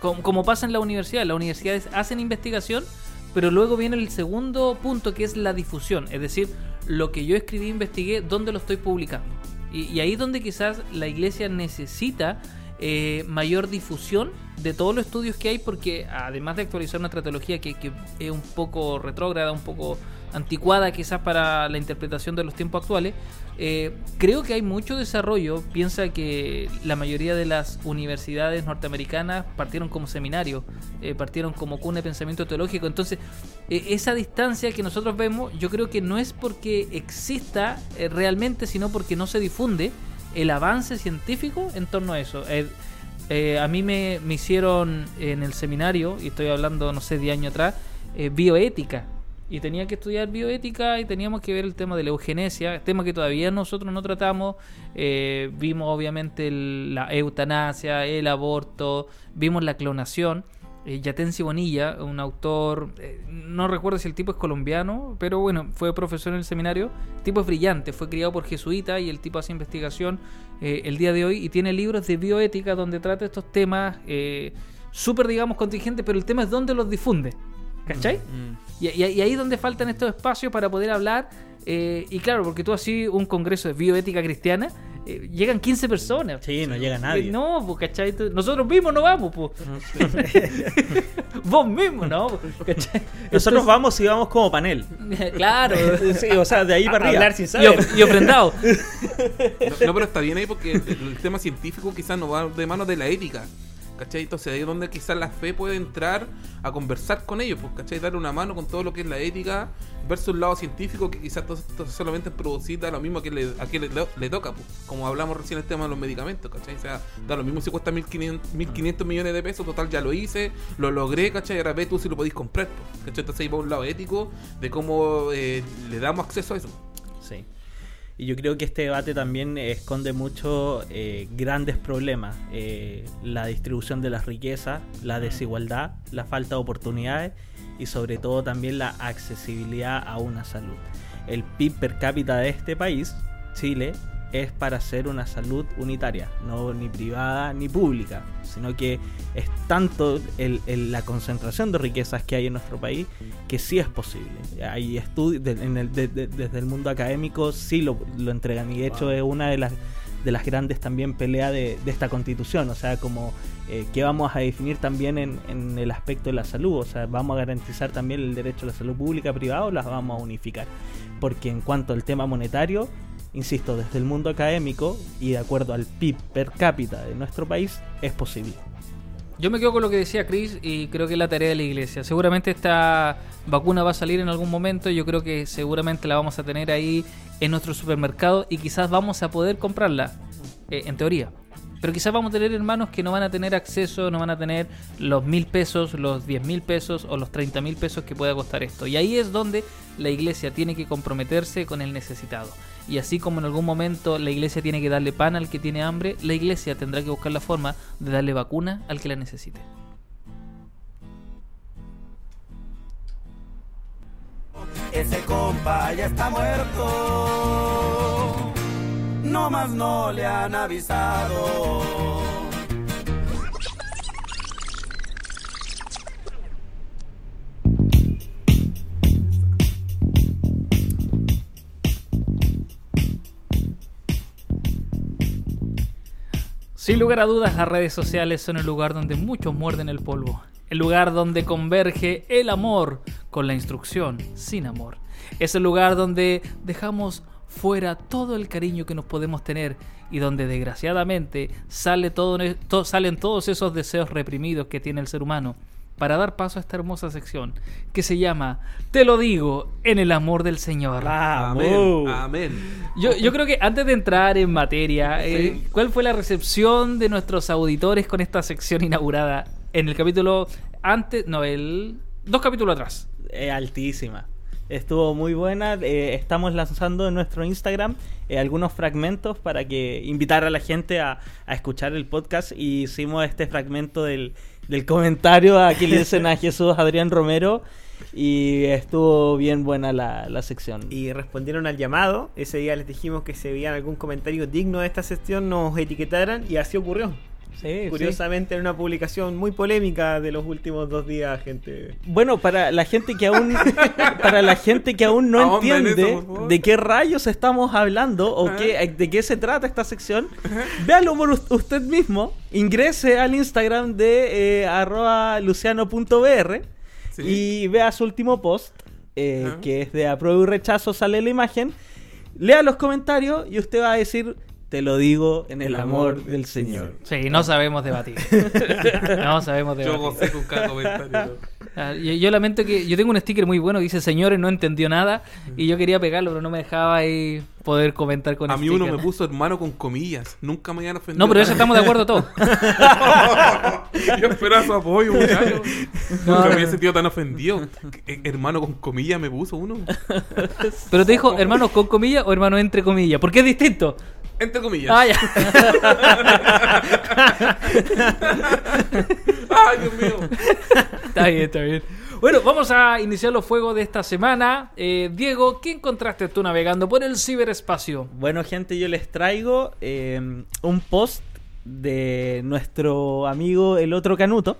[SPEAKER 1] Como, pasa en la universidad, las universidades hacen investigación, pero luego viene el segundo punto que es la difusión, es decir, lo que yo escribí, investigué, dónde lo estoy publicando. Y, y ahí donde quizás la iglesia necesita eh, mayor difusión de todos los estudios que hay, porque además de actualizar una tratología que, que es un poco retrógrada, un poco anticuada quizás para la interpretación de los tiempos actuales, eh, creo que hay mucho desarrollo. Piensa que la mayoría de las universidades norteamericanas partieron como seminarios, eh, partieron como cuna de pensamiento teológico. Entonces, eh, esa distancia que nosotros vemos, yo creo que no es porque exista eh, realmente, sino porque no se difunde el avance científico en torno a eso. A mí me, me hicieron en el seminario, y estoy hablando, no sé, 10 años atrás, bioética. Y tenía que estudiar bioética y teníamos que ver el tema de la eugenesia, tema que todavía nosotros no tratamos. Eh, vimos obviamente la eutanasia, el aborto, vimos la clonación. Eh, Yatensi Bonilla, un autor, eh, no recuerdo si el tipo es colombiano, pero bueno, fue profesor en el seminario. El tipo es brillante, fue criado por jesuita y el tipo hace investigación eh, el día de hoy y tiene libros de bioética donde trata estos temas eh, súper, digamos, contingentes, pero el tema es dónde los difunde. ¿Cachai?
[SPEAKER 4] Mm.
[SPEAKER 1] Y, y- y ahí es donde faltan estos espacios para poder hablar. eh, y claro, porque tú así un congreso de bioética cristiana, eh, llegan 15 personas.
[SPEAKER 3] Sí, no llega
[SPEAKER 1] Eh,
[SPEAKER 3] nadie.
[SPEAKER 1] No, pues, ¿cachai? Nosotros mismos no vamos, pues. Vos mismo, ¿no? ¿Cachai?
[SPEAKER 3] Nosotros
[SPEAKER 1] Entonces-
[SPEAKER 3] vamos y vamos como panel.
[SPEAKER 1] claro.
[SPEAKER 3] Sí, o sea, de ahí para arriba.
[SPEAKER 5] hablar sin
[SPEAKER 1] Y,
[SPEAKER 5] saber.
[SPEAKER 1] y ofrendado.
[SPEAKER 4] No, no, pero está bien ahí porque el, el tema científico quizás no va de mano de la ética. ¿Cachai? Entonces ahí es donde quizás la fe puede entrar a conversar con ellos, pues, ¿cachai? Darle una mano con todo lo que es la ética versus el lado científico que quizás to- to- solamente producir da lo mismo a que le, a que le, toca, pues. Como hablamos recién el tema de los medicamentos, ¿cachai? O sea, da lo mismo si cuesta 1500, 1500 millones de pesos, total ya lo hice, lo logré, ¿cachai? Ahora ve tú si lo podéis comprar, pues, ¿cachai? Entonces ahí va un lado ético de cómo eh, le damos acceso a eso.
[SPEAKER 3] Y yo creo que este debate también esconde mucho eh, grandes problemas. Eh, la distribución de las riquezas, la desigualdad, la falta de oportunidades y sobre todo también la accesibilidad a una salud. El PIB per cápita de este país, Chile, es para ser una salud unitaria, no ni privada ni pública, sino que es tanto el- el- la concentración de riquezas que hay en nuestro país que sí es posible. Hay estudios de- en el- de- de- desde el mundo académico sí lo, lo entregan y de hecho es una de las de las grandes también peleas de, de esta constitución, o sea, como eh, que vamos a definir también en, en el aspecto de la salud, o sea, vamos a garantizar también el derecho a la salud pública, privada o las vamos a unificar, porque en cuanto al tema monetario, insisto, desde el mundo académico y de acuerdo al PIB per cápita de nuestro país, es posible.
[SPEAKER 1] Yo me quedo con lo que decía Chris y creo que es la tarea de la iglesia. Seguramente esta vacuna va a salir en algún momento. Yo creo que seguramente la vamos a tener ahí en nuestro supermercado y quizás vamos a poder comprarla, eh, en teoría. Pero quizás vamos a tener hermanos que no van a tener acceso, no van a tener los mil pesos, los diez mil pesos o los treinta mil pesos que pueda costar esto. Y ahí es donde la iglesia tiene que comprometerse con el necesitado. Y así como en algún momento la iglesia tiene que darle pan al que tiene hambre, la iglesia tendrá que buscar la forma de darle vacuna al que la necesite.
[SPEAKER 2] Ese compa ya está muerto. No más no le han avisado.
[SPEAKER 1] Sin lugar a dudas, las redes sociales son el lugar donde muchos muerden el polvo. El lugar donde converge el amor con la instrucción sin amor. Es el lugar donde dejamos fuera todo el cariño que nos podemos tener y donde desgraciadamente sale todo, to- salen todos esos deseos reprimidos que tiene el ser humano para dar paso a esta hermosa sección que se llama Te lo digo en el amor del Señor.
[SPEAKER 4] Amén. Amén.
[SPEAKER 1] Yo, yo creo que antes de entrar en materia, eh, ¿cuál fue la recepción de nuestros auditores con esta sección inaugurada en el capítulo antes, no, el dos capítulos atrás?
[SPEAKER 3] Es altísima. Estuvo muy buena. eh, estamos lanzando en nuestro Instagram eh, algunos fragmentos para que invitar a la gente a, a escuchar el podcast. Y hicimos este fragmento del, del comentario a que le dicen a Jesús Adrián Romero. Y estuvo bien buena la, la sección.
[SPEAKER 5] Y respondieron al llamado. Ese día les dijimos que si veían algún comentario digno de esta sección nos etiquetaran y así ocurrió.
[SPEAKER 3] Sí,
[SPEAKER 5] Curiosamente en una publicación muy polémica de los últimos dos días, gente.
[SPEAKER 3] Bueno, para la gente que aún para la gente que aún no
[SPEAKER 4] en
[SPEAKER 3] entiende
[SPEAKER 4] eso,
[SPEAKER 3] de qué rayos estamos hablando o qué, de qué se trata esta sección, véalo por us- usted mismo, ingrese al Instagram de eh, arroba luciano.br
[SPEAKER 4] Sí.
[SPEAKER 3] y vea su último post, eh, que es de apruebo y rechazo, sale la imagen, lea los comentarios y usted va a decir, te lo digo en el amor del Señor.
[SPEAKER 1] Sí, no sabemos debatir. no sabemos
[SPEAKER 4] Yo
[SPEAKER 1] debatir.
[SPEAKER 4] gocé con cada comentario.
[SPEAKER 1] Ah, Yo, yo lamento que yo tengo un sticker muy bueno que dice señores no entendió nada y yo quería pegarlo pero no me dejaba ahí poder comentar con
[SPEAKER 4] A mí uno
[SPEAKER 1] sticker.
[SPEAKER 4] me puso hermano con comillas. Nunca me habían ofendido.
[SPEAKER 1] No, pero eso estamos de acuerdo todos.
[SPEAKER 4] Yo esperaba su apoyo, muchacho.
[SPEAKER 1] No,
[SPEAKER 4] Nunca
[SPEAKER 1] no,
[SPEAKER 4] me había sentido tan ofendido. Eh, Hermano con comillas me puso uno.
[SPEAKER 1] Pero te dijo hermanos con comillas o hermanos entre comillas, porque es distinto.
[SPEAKER 4] Entre comillas.
[SPEAKER 1] Ah, ya.
[SPEAKER 4] Ay, Dios mío.
[SPEAKER 1] Está bien, está bien. Bueno, vamos a iniciar los fuegos de esta semana. Eh, Diego, ¿qué encontraste tú navegando por el ciberespacio?
[SPEAKER 3] Bueno, gente, yo les traigo eh, un post de nuestro amigo el otro Canuto,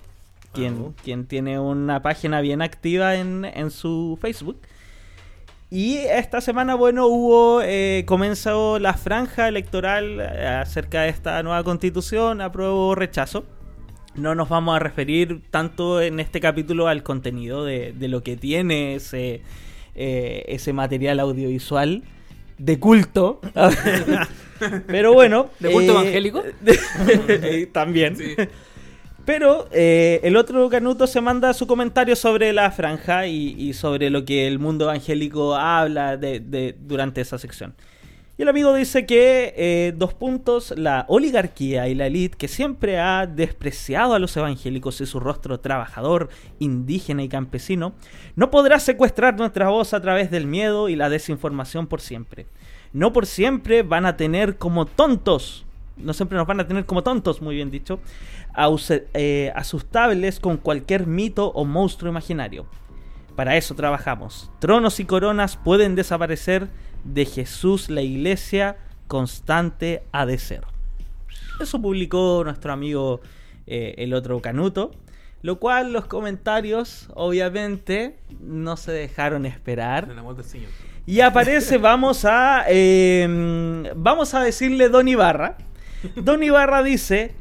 [SPEAKER 3] quien, quien tiene una página bien activa en, en su Facebook. Y esta semana, bueno, hubo, eh, comenzó la franja electoral eh, acerca de esta nueva constitución, apruebo o rechazo. No nos vamos a referir tanto en este capítulo al contenido de, de lo que tiene ese, eh, ese material audiovisual de culto. Pero bueno.
[SPEAKER 1] ¿De culto
[SPEAKER 3] eh,
[SPEAKER 1] evangélico?
[SPEAKER 3] También.
[SPEAKER 4] Sí.
[SPEAKER 3] Pero eh, el otro Canuto se manda su comentario sobre la franja y, y sobre lo que el mundo evangélico habla de, durante esa sección. Y el amigo dice que, eh, dos puntos, la oligarquía y la élite que siempre ha despreciado a los evangélicos y su rostro trabajador, indígena y campesino, no podrá secuestrar nuestra voz a través del miedo y la desinformación por siempre. No por siempre van a tener como tontos, no siempre nos van a tener como tontos, muy bien dicho, eh, asustables con cualquier mito o monstruo imaginario. Para eso trabajamos. Tronos y coronas pueden desaparecer de Jesús la iglesia constante ha de ser. Eso publicó nuestro amigo eh, el otro Canuto. Lo cual los comentarios obviamente no se dejaron esperar.
[SPEAKER 4] En el amor del Señor.
[SPEAKER 3] Y aparece, vamos a. eh, vamos a decirle Don Ibarra. Don Ibarra dice: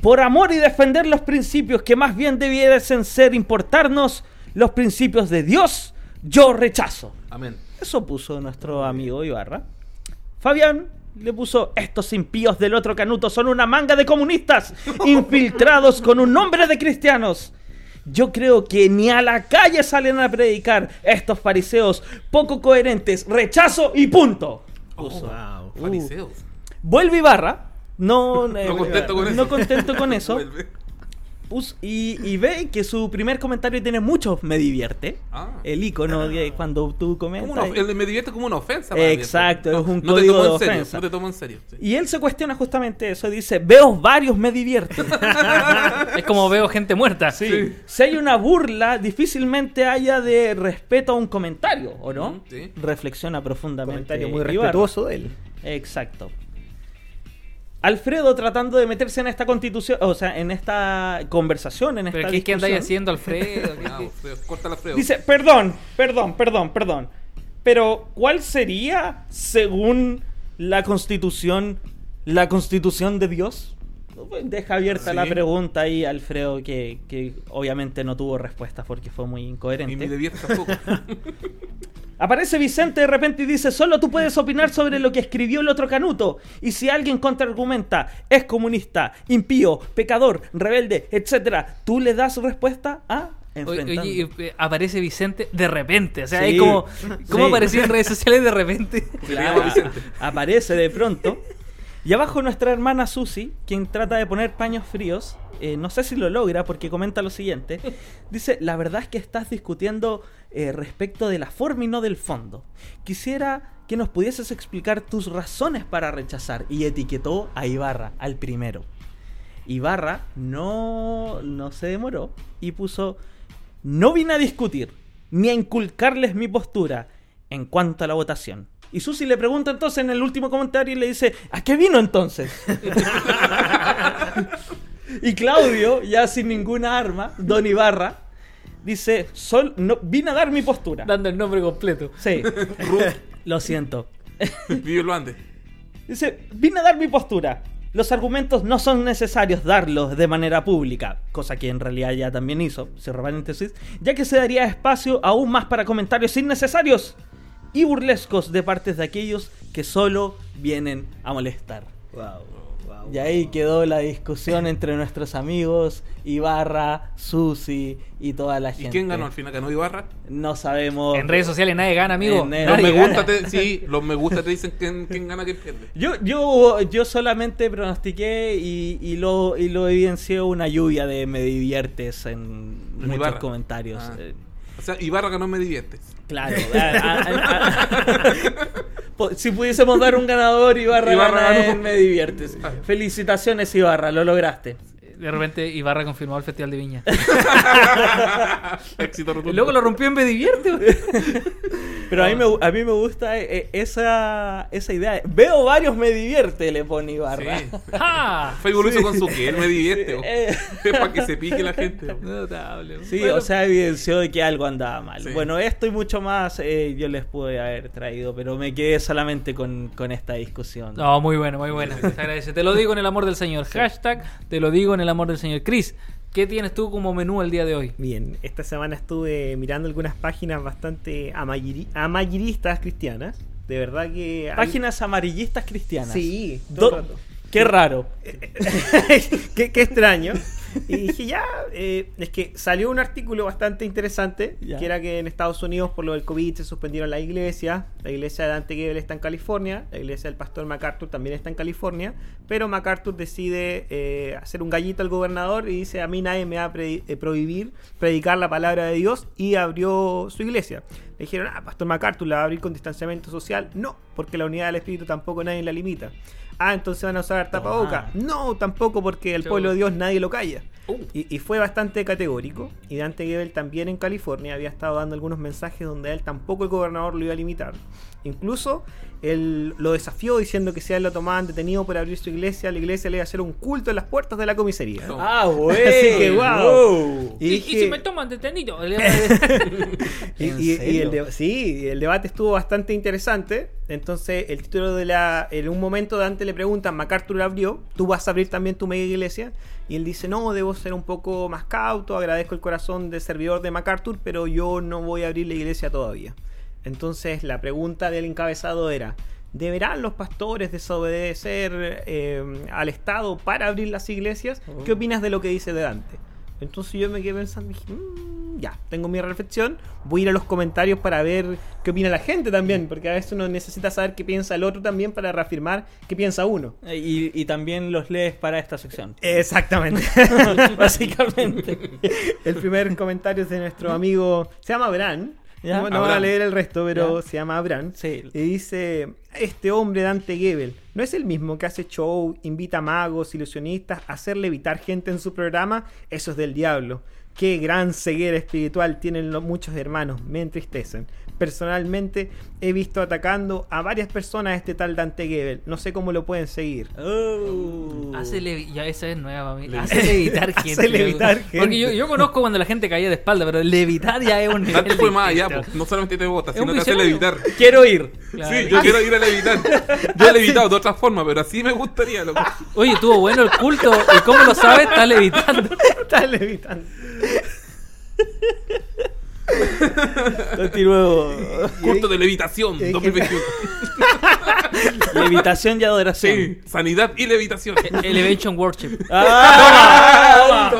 [SPEAKER 3] Por amor y defender los principios que más bien debiesen ser importarnos, los principios de Dios, yo rechazo.
[SPEAKER 4] Amén.
[SPEAKER 3] Eso puso nuestro amigo Ibarra. Fabián le puso: Estos impíos del otro canuto son una manga de comunistas infiltrados con un nombre de cristianos. Yo creo que ni a la calle salen a predicar estos fariseos poco coherentes. Rechazo y punto. Puso.
[SPEAKER 5] Wow.
[SPEAKER 4] Fariseos.
[SPEAKER 3] Vuelve Ibarra. No, eh,
[SPEAKER 4] contento con
[SPEAKER 3] no
[SPEAKER 4] eso.
[SPEAKER 3] contento con eso. Y, y ve que su primer comentario tiene mucho me divierte.
[SPEAKER 4] Ah.
[SPEAKER 3] El icono de cuando tú comentas.
[SPEAKER 4] el- me divierte como una ofensa. para
[SPEAKER 3] Exacto,
[SPEAKER 4] eso.
[SPEAKER 3] es un
[SPEAKER 4] no te
[SPEAKER 3] código
[SPEAKER 4] tomo
[SPEAKER 3] de
[SPEAKER 4] en serio. No te tomo en serio. sí.
[SPEAKER 3] Y él se cuestiona justamente eso. Dice, veo varios me divierte.
[SPEAKER 1] Es como veo gente muerta.
[SPEAKER 3] Sí. Si hay una burla, difícilmente haya de respeto a un comentario, ¿o no?
[SPEAKER 4] Sí.
[SPEAKER 3] Reflexiona profundamente.
[SPEAKER 5] Comentario muy respetuoso de él.
[SPEAKER 3] Exacto. Alfredo tratando de meterse en esta constitución, o sea, en esta conversación, en esta
[SPEAKER 1] Pero ¿qué, qué andáis haciendo, Alfredo? ¿Qué-
[SPEAKER 4] Ah, Corta la Alfredo.
[SPEAKER 3] Dice, perdón, perdón, perdón, perdón. Pero, ¿cuál sería, según la constitución, la constitución de Dios? Deja abierta
[SPEAKER 4] Sí.
[SPEAKER 3] la pregunta ahí, Alfredo, que, que obviamente no tuvo respuesta porque fue muy
[SPEAKER 4] Y
[SPEAKER 3] incoherente.
[SPEAKER 4] mi debierte tampoco.
[SPEAKER 3] Aparece Vicente de repente y dice, solo tú puedes opinar sobre lo que escribió el otro Canuto. Y si alguien contraargumenta, es comunista, impío, pecador, rebelde, etcétera, ¿tú le das respuesta a
[SPEAKER 1] Oye, oye, eh, aparece Vicente de repente. O sea,
[SPEAKER 3] Sí.
[SPEAKER 1] es como. ¿Cómo
[SPEAKER 3] Sí.
[SPEAKER 1] apareció en redes sociales de repente?
[SPEAKER 3] Claro, aparece de pronto. Y abajo nuestra hermana Susi, quien trata de poner paños fríos, eh, no sé si lo logra porque comenta lo siguiente. Dice, la verdad es que estás discutiendo eh, respecto de la forma y no del fondo. Quisiera que nos pudieses explicar tus razones para rechazar. Y etiquetó a Ibarra, al primero. Ibarra no, no se demoró y puso, no vine a discutir, ni a inculcarles mi postura en cuanto a la votación. Y Susi le pregunta entonces en el último comentario y le dice, ¿a qué vino entonces? y Claudio, ya sin ninguna arma, Don Ibarra, dice, Sol, no, vine a dar mi postura.
[SPEAKER 1] Dando el nombre completo.
[SPEAKER 3] Sí, lo siento.
[SPEAKER 4] Vive lo antes.
[SPEAKER 3] Dice, vine a dar mi postura. Los argumentos no son necesarios darlos de manera pública, cosa que en realidad ya también hizo, cierro paréntesis, ya que se daría espacio aún más para comentarios innecesarios y burlescos de partes de aquellos que solo vienen a molestar. Y ahí quedó la discusión entre nuestros amigos, Ibarra, Susi y toda la
[SPEAKER 4] ¿Y
[SPEAKER 3] gente.
[SPEAKER 4] quién ganó al final? ¿Ganó Ibarra?
[SPEAKER 3] No sabemos.
[SPEAKER 1] En redes sociales nadie gana, amigo.
[SPEAKER 3] En-
[SPEAKER 4] Los
[SPEAKER 1] Nadie
[SPEAKER 4] me
[SPEAKER 1] gana.
[SPEAKER 4] gusta te, sí, los me gusta te dicen quién, quién gana, quién pierde.
[SPEAKER 3] Yo, yo, yo solamente pronostiqué y, y lo, y lo evidenció una lluvia de me diviertes en
[SPEAKER 4] En
[SPEAKER 3] muchos
[SPEAKER 4] Ibarra.
[SPEAKER 3] comentarios.
[SPEAKER 4] Ah. O sea, Ibarra ganó me diviertes.
[SPEAKER 3] Claro. si pudiésemos dar un ganador, Ibarra,
[SPEAKER 4] Ibarra
[SPEAKER 3] gana en Me Diviertes. Felicitaciones, Ibarra, lo lograste.
[SPEAKER 1] De repente Ibarra confirmó el Festival de Viña.
[SPEAKER 4] Éxito
[SPEAKER 1] Y
[SPEAKER 4] rotundo.
[SPEAKER 1] luego lo rompió en Me Divierte.
[SPEAKER 3] Pero a mí me, a mí me gusta eh, esa, esa idea. Veo varios Me Divierte, le pone Ibarra.
[SPEAKER 4] Sí.
[SPEAKER 1] ¡Ah!
[SPEAKER 4] Facebook lo hizo con su que él me divierte. bo.
[SPEAKER 3] Eh.
[SPEAKER 4] Es para que se pique la gente. bo.
[SPEAKER 1] Notable.
[SPEAKER 3] Sí,
[SPEAKER 1] Bueno,
[SPEAKER 3] o sea, evidenció de que algo andaba mal.
[SPEAKER 4] Sí.
[SPEAKER 3] Bueno, esto y mucho más eh, yo les pude haber traído, pero me quedé solamente con, con esta discusión.
[SPEAKER 1] No, muy bueno, muy bueno. Agradece. Te lo digo en el amor del Señor. Hashtag, te lo digo en el amor del Señor. Chris, ¿qué tienes tú como menú el día de hoy?
[SPEAKER 5] Bien, esta semana estuve mirando algunas páginas bastante amayiri- amarillistas cristianas. De verdad que... hay-
[SPEAKER 3] Páginas amarillistas cristianas.
[SPEAKER 5] Sí,
[SPEAKER 3] Do-
[SPEAKER 5] todo el rato.
[SPEAKER 3] Qué raro.
[SPEAKER 5] qué, qué extraño. Y dije, ya, eh, es que salió un artículo bastante interesante, que era que en Estados Unidos por lo del COVID se suspendieron la iglesia, la iglesia de Dante Gebel está en California, la iglesia del pastor MacArthur también está en California, pero MacArthur decide eh, hacer un gallito al gobernador y dice, a mí nadie me va a pre- eh, prohibir predicar la palabra de Dios y abrió su iglesia. Le dijeron, ah, pastor MacArthur la va a abrir con distanciamiento social. No, porque la unidad del espíritu tampoco nadie la limita. Ah, entonces van a usar tapaboca. No, tampoco porque el pueblo de Dios nadie lo calla.
[SPEAKER 4] Uh.
[SPEAKER 5] Y, y fue bastante categórico. Y Dante Gebel también en California había estado dando algunos mensajes donde a él tampoco el gobernador lo iba a limitar. Incluso él lo desafió diciendo que si a él lo tomaban detenido por abrir su iglesia, la iglesia le iba a hacer un culto en las puertas de la comisaría.
[SPEAKER 4] No.
[SPEAKER 3] Ah, güey.
[SPEAKER 5] Así que, wow.
[SPEAKER 1] Y, y
[SPEAKER 5] dije-
[SPEAKER 1] si me toman detenido.
[SPEAKER 5] Y,
[SPEAKER 3] ¿En
[SPEAKER 5] y- y
[SPEAKER 3] serio?
[SPEAKER 5] el de- sí, el debate estuvo bastante interesante. Entonces, el título de la. En un momento Dante le preguntan, MacArthur abrió, ¿tú vas a abrir también tu mega iglesia? Y él dice, no, debo ser un poco más cauto, agradezco el corazón de servidor de MacArthur, pero yo no voy a abrir la iglesia todavía. Entonces, la pregunta del encabezado era. ¿Deberán los pastores desobedecer eh, al Estado para abrir las iglesias? ¿Qué opinas de lo que dice de Dante? Entonces yo me quedé pensando, dije, "Mm, ya, tengo mi reflexión, voy a ir a los comentarios para ver qué opina la gente también, porque a veces uno necesita saber qué piensa el otro también para reafirmar qué piensa uno.
[SPEAKER 3] Y, y también los lees para esta sección.
[SPEAKER 5] Exactamente.
[SPEAKER 3] Básicamente.
[SPEAKER 5] el primer comentario es de nuestro amigo, se llama Bran.
[SPEAKER 3] Ya.
[SPEAKER 5] No, no van a leer el resto, pero
[SPEAKER 3] Ya.
[SPEAKER 5] se llama Abraham.
[SPEAKER 3] Sí.
[SPEAKER 5] Y dice, este hombre Dante Gebel, ¿no es el mismo que hace show, invita magos, ilusionistas a hacer levitar gente en su programa? Eso es del diablo. Qué gran ceguera espiritual tienen los muchos hermanos, me entristecen. Personalmente he visto atacando a varias personas a este tal Dante Gebel. No sé cómo lo pueden seguir.
[SPEAKER 3] Oh.
[SPEAKER 1] Ya esa es nueva para mí. Hace levitar
[SPEAKER 5] Hace
[SPEAKER 1] gente.
[SPEAKER 5] levitar gente.
[SPEAKER 1] Porque yo, yo conozco cuando la gente caía de espalda, pero levitar ya es un nivel
[SPEAKER 4] Dante fue más allá, no solamente te
[SPEAKER 1] un
[SPEAKER 4] sino te hace levitar.
[SPEAKER 3] Quiero ir.
[SPEAKER 1] Claro.
[SPEAKER 4] Sí, yo quiero ir a levitar. Yo he levitado de otra forma, pero así me gustaría, loco.
[SPEAKER 1] Oye, estuvo bueno el culto. ¿Y cómo lo sabes? Está levitando.
[SPEAKER 5] Está levitando.
[SPEAKER 3] Continuemos.
[SPEAKER 4] Culto de levitación,
[SPEAKER 5] ¿Y-
[SPEAKER 4] 2021.
[SPEAKER 3] Levitación y adoración.
[SPEAKER 4] Sí, sanidad y levitación.
[SPEAKER 1] Elevation Worship.
[SPEAKER 3] ¡Ah!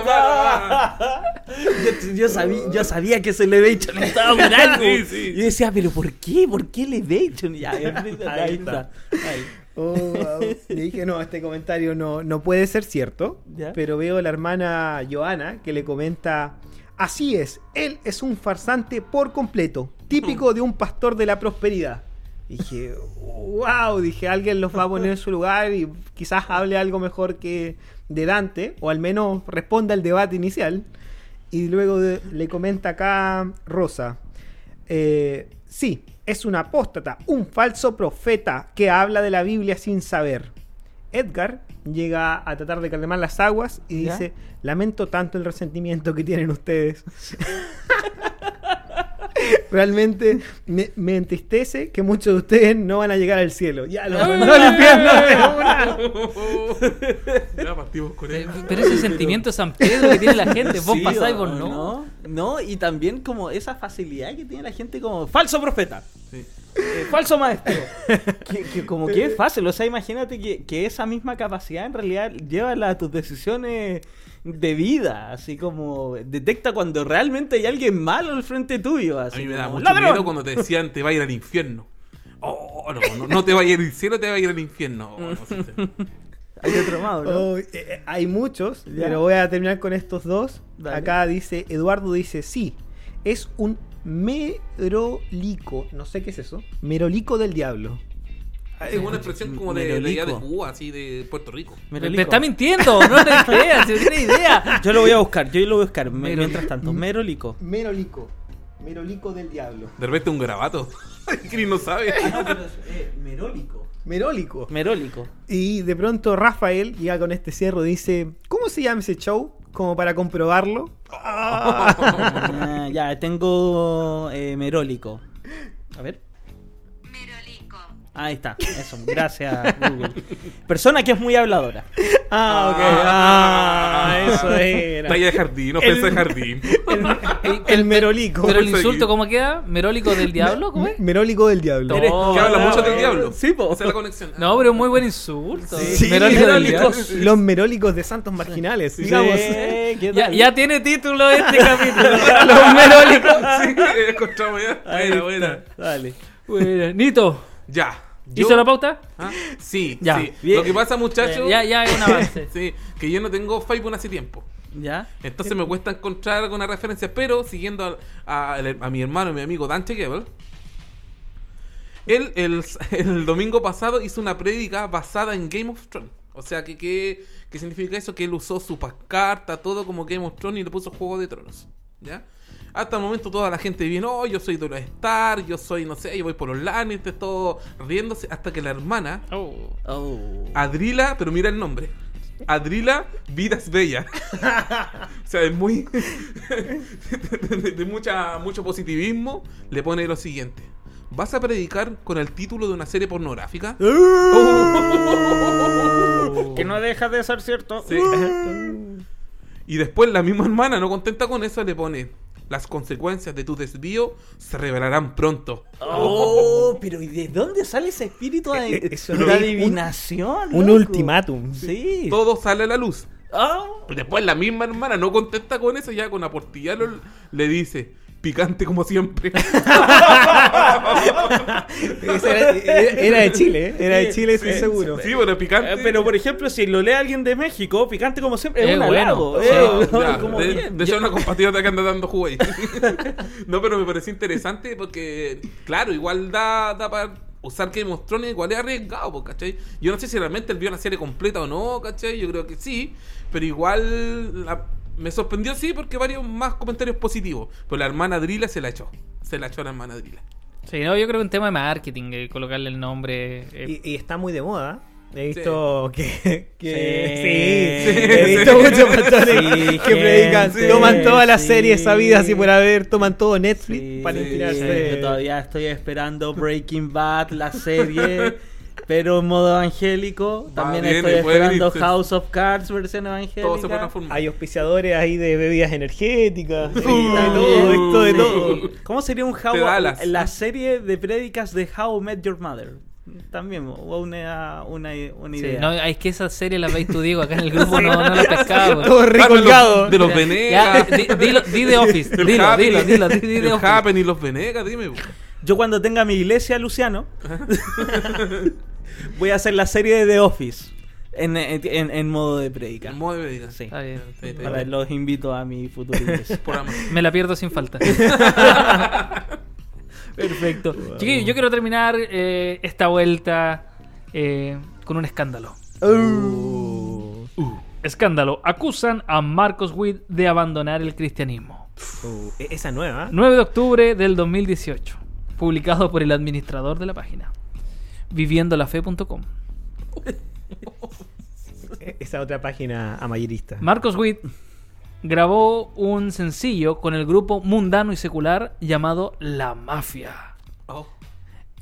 [SPEAKER 3] Yo, yo sabía, yo sabía que ese Elevation estaba por algo.
[SPEAKER 4] Sí, sí.
[SPEAKER 3] Y decía, pero ¿por qué? ¿Por qué Elevation? Ya, ahí,
[SPEAKER 5] Ahí
[SPEAKER 3] está. Ahí.
[SPEAKER 5] Oh, wow. Y dije, no, este comentario no, no puede ser cierto.
[SPEAKER 3] ¿Ya?
[SPEAKER 5] Pero veo a la hermana Joana que le comenta, así es, él es un farsante por completo, típico de un pastor de la prosperidad. Dije, wow, dije, alguien los va a poner en su lugar y quizás hable algo mejor que de Dante, o al menos responda al debate inicial. Y luego le comenta acá Rosa, eh, sí, es un apóstata, un falso profeta que habla de la Biblia sin saber. Edgar llega a tratar de calmar las aguas y
[SPEAKER 3] ¿Ya?
[SPEAKER 5] dice, lamento tanto el resentimiento que tienen ustedes. Realmente me, me entristece que muchos de ustedes no van a llegar al cielo. Ya, lo mandó al infierno.
[SPEAKER 4] Ya partimos con
[SPEAKER 1] Eh,
[SPEAKER 4] él.
[SPEAKER 1] Pero ese sentimiento de San Pedro que tiene la gente, vos
[SPEAKER 3] Sí,
[SPEAKER 1] pasáis, vos no.
[SPEAKER 3] no. No, y también como esa facilidad que tiene la gente como falso profeta.
[SPEAKER 4] Sí.
[SPEAKER 3] Eh, falso maestro. que, que como que es fácil. O sea, imagínate que, que esa misma capacidad en realidad lleva a tus decisiones de vida. Así como detecta cuando realmente hay alguien malo al frente tuyo.
[SPEAKER 4] A
[SPEAKER 3] Así
[SPEAKER 4] mí me da
[SPEAKER 3] como,
[SPEAKER 4] mucho
[SPEAKER 3] "Ladrón".
[SPEAKER 4] miedo cuando te decían te va a ir al infierno. Oh, no, no, no te va a ir al cielo, te va a ir al infierno. Oh, no sé, sí.
[SPEAKER 3] Hay otro más, ¿no?
[SPEAKER 5] Oh, eh, eh, hay muchos,
[SPEAKER 3] Ya.
[SPEAKER 5] pero voy a terminar con estos dos.
[SPEAKER 3] Dale.
[SPEAKER 5] Acá dice, Eduardo dice, sí, es un merolico. No sé qué es eso. Merolico del diablo.
[SPEAKER 4] Es una expresión como de, de, allá de. Cuba, así de Puerto Rico.
[SPEAKER 3] Me
[SPEAKER 1] está mintiendo, no le creas, si no tiene idea.
[SPEAKER 3] Yo lo voy a buscar, yo lo voy a buscar.
[SPEAKER 1] Merolico.
[SPEAKER 3] Mientras tanto, Merolico.
[SPEAKER 5] Merolico. Merolico del diablo.
[SPEAKER 4] De repente un garabato. que no sabe.
[SPEAKER 3] Merólico.
[SPEAKER 5] Merólico.
[SPEAKER 3] Merólico.
[SPEAKER 5] Y de pronto Rafael llega con este cierro y dice, ¿cómo se llama ese show? Como para comprobarlo.
[SPEAKER 3] Ah, ya, tengo eh, Merólico. A ver. Ahí está. Eso, gracias Google. Persona que es muy habladora.
[SPEAKER 5] Ah, ok. Ah, eso era.
[SPEAKER 4] Talla de jardín, ofensa de jardín.
[SPEAKER 5] El, el merolico.
[SPEAKER 1] Pero el insulto, ¿cómo queda? ¿Merólico del diablo? ¿Cómo es?
[SPEAKER 5] Merólico del diablo.
[SPEAKER 1] Eres-
[SPEAKER 4] que habla mucho del diablo.
[SPEAKER 3] sí, po.
[SPEAKER 4] Esa es la conexión.
[SPEAKER 1] No, pero es muy buen insulto.
[SPEAKER 5] Sí,
[SPEAKER 1] Merólico del
[SPEAKER 3] merólicos.
[SPEAKER 1] diablo.
[SPEAKER 5] Los merólicos de santos marginales,
[SPEAKER 3] Sí,
[SPEAKER 5] digamos.
[SPEAKER 3] ¿qué
[SPEAKER 1] Ya, tiene título este capítulo. Los merólicos.
[SPEAKER 4] Sí, encontramos ya.
[SPEAKER 3] Ahí
[SPEAKER 4] Buena, buena.
[SPEAKER 3] Dale.
[SPEAKER 1] Bueno, Nito,
[SPEAKER 4] Ya.
[SPEAKER 1] ¿Hizo
[SPEAKER 4] Yo-
[SPEAKER 1] la pauta?
[SPEAKER 4] ¿Ah? Sí,
[SPEAKER 1] Ya,
[SPEAKER 4] sí.
[SPEAKER 3] bien.
[SPEAKER 4] Lo que pasa, muchachos.
[SPEAKER 1] Ya, ya es un avance.
[SPEAKER 4] Sí, que yo no tengo Facebook hace tiempo.
[SPEAKER 3] ¿Ya?
[SPEAKER 4] Entonces me cuesta encontrar alguna referencia, pero siguiendo a, a- a mi hermano y mi amigo Dante Gebel, él el, el domingo pasado hizo una prédica basada en Game of Thrones. O sea, que, que, que significa eso? Que él usó su carta, todo como Game of Thrones y le puso Juego de Tronos. ¿Ya? Hasta el momento toda la gente viene, oh, yo soy de los Star, yo soy, no sé, yo voy por los Lannisters, todo riéndose, hasta que la hermana,
[SPEAKER 1] Oh.
[SPEAKER 3] Oh.
[SPEAKER 4] Adrila, pero mira el nombre. Adrila Vidas Bella. o sea, es muy. de, de mucha, mucho positivismo. Le pone lo siguiente: ¿Vas a predicar con el título de una serie pornográfica?
[SPEAKER 3] Que no deja de ser cierto.
[SPEAKER 4] Sí. y después la misma hermana, no contenta con eso, le pone: Las consecuencias de tu desvío se revelarán pronto.
[SPEAKER 3] Oh, pero ¿y de dónde sale ese espíritu de,
[SPEAKER 5] es un-
[SPEAKER 3] adivinación?
[SPEAKER 5] Un ultimátum.
[SPEAKER 3] Sí.
[SPEAKER 4] Todo sale a la luz.
[SPEAKER 3] Ah.
[SPEAKER 4] Y Después la misma hermana no contesta con eso, ya con aportillarlo le dice, picante como siempre.
[SPEAKER 5] Era, era de Chile, ¿eh? Era de Chile, estoy
[SPEAKER 4] Sí,
[SPEAKER 5] seguro.
[SPEAKER 4] Sí, pero picante.
[SPEAKER 3] Eh, Pero por ejemplo, si lo lee alguien de México, picante como siempre, es
[SPEAKER 1] Es
[SPEAKER 3] un
[SPEAKER 1] bueno.
[SPEAKER 3] halago.
[SPEAKER 1] Sí,
[SPEAKER 3] eh,
[SPEAKER 4] Ya,
[SPEAKER 3] como
[SPEAKER 4] de,
[SPEAKER 3] bien.
[SPEAKER 4] de hecho, una compatriota que anda dando jugo ahí. no, pero me pareció interesante porque, claro, igual da, da para usar Game of Thrones, igual es arriesgado, ¿cachai? Yo no sé si realmente él vio la serie completa o no, ¿cachai? Yo creo que sí, pero igual la- me sorprendió, sí, porque varios más comentarios positivos. Pero la hermana Drila se la echó. Se la echó a la hermana Drila.
[SPEAKER 1] Sí, no, yo creo que un tema de marketing, eh, colocarle el nombre. eh,
[SPEAKER 5] Y, y está muy de moda. He visto que, que-
[SPEAKER 3] Sí.
[SPEAKER 5] sí,
[SPEAKER 4] Sí,
[SPEAKER 5] he
[SPEAKER 4] sí.
[SPEAKER 5] visto muchos pastores
[SPEAKER 3] Sí,
[SPEAKER 5] que predican, toman todas las
[SPEAKER 3] sí.
[SPEAKER 5] series sabidas y por haber, toman todo Netflix
[SPEAKER 3] Sí,
[SPEAKER 5] para
[SPEAKER 3] sí,
[SPEAKER 5] inspirarse.
[SPEAKER 3] Yo todavía estoy esperando Breaking Bad, la serie, pero en modo evangélico. También
[SPEAKER 4] viene,
[SPEAKER 3] estoy esperando. House of Cards, versión evangélica.
[SPEAKER 4] Todo se puede transformar.
[SPEAKER 5] Hay auspiciadores ahí de bebidas energéticas,
[SPEAKER 3] Sí,
[SPEAKER 5] de todo, esto de
[SPEAKER 3] Sí.
[SPEAKER 5] todo.
[SPEAKER 3] ¿Cómo sería un How la serie de prédicas de How I Met Your Mother? También o una, una, una
[SPEAKER 1] sí,
[SPEAKER 3] idea.
[SPEAKER 1] no, es que esa serie la veis tú, Diego, acá en el grupo no, no la pescaba.
[SPEAKER 5] Todo
[SPEAKER 4] de los-
[SPEAKER 5] recolgado.
[SPEAKER 4] De los
[SPEAKER 1] Ya,
[SPEAKER 4] Venegas.
[SPEAKER 1] di, dilo, di The Office.
[SPEAKER 4] El
[SPEAKER 1] Dilo,
[SPEAKER 4] Happy,
[SPEAKER 1] dilo, dilo, di, di The Office.
[SPEAKER 4] Happen y los Venegas, dime.
[SPEAKER 3] Yo cuando tenga mi iglesia, Luciano, voy a hacer la serie de The Office en, en, en modo de prédica.
[SPEAKER 4] En modo de Venegas.
[SPEAKER 3] Sí.
[SPEAKER 1] Está bien.
[SPEAKER 4] Sí,
[SPEAKER 3] Para-
[SPEAKER 4] sí.
[SPEAKER 3] los invito a mi futuro.
[SPEAKER 1] Me la pierdo sin falta. Perfecto. Chiquillos, yo quiero terminar eh, esta vuelta eh, con un escándalo.
[SPEAKER 5] Uh.
[SPEAKER 1] Escándalo. Acusan a Marcos Witt de abandonar el cristianismo.
[SPEAKER 5] Uh, e- esa nueva.
[SPEAKER 1] 9 de octubre del 2018. Publicado por el administrador de la página. Viviendolafe.com.
[SPEAKER 5] E- Esa otra página amarillista.
[SPEAKER 1] Marcos Witt grabó un sencillo con el grupo mundano y secular llamado La Mafia.
[SPEAKER 4] Oh.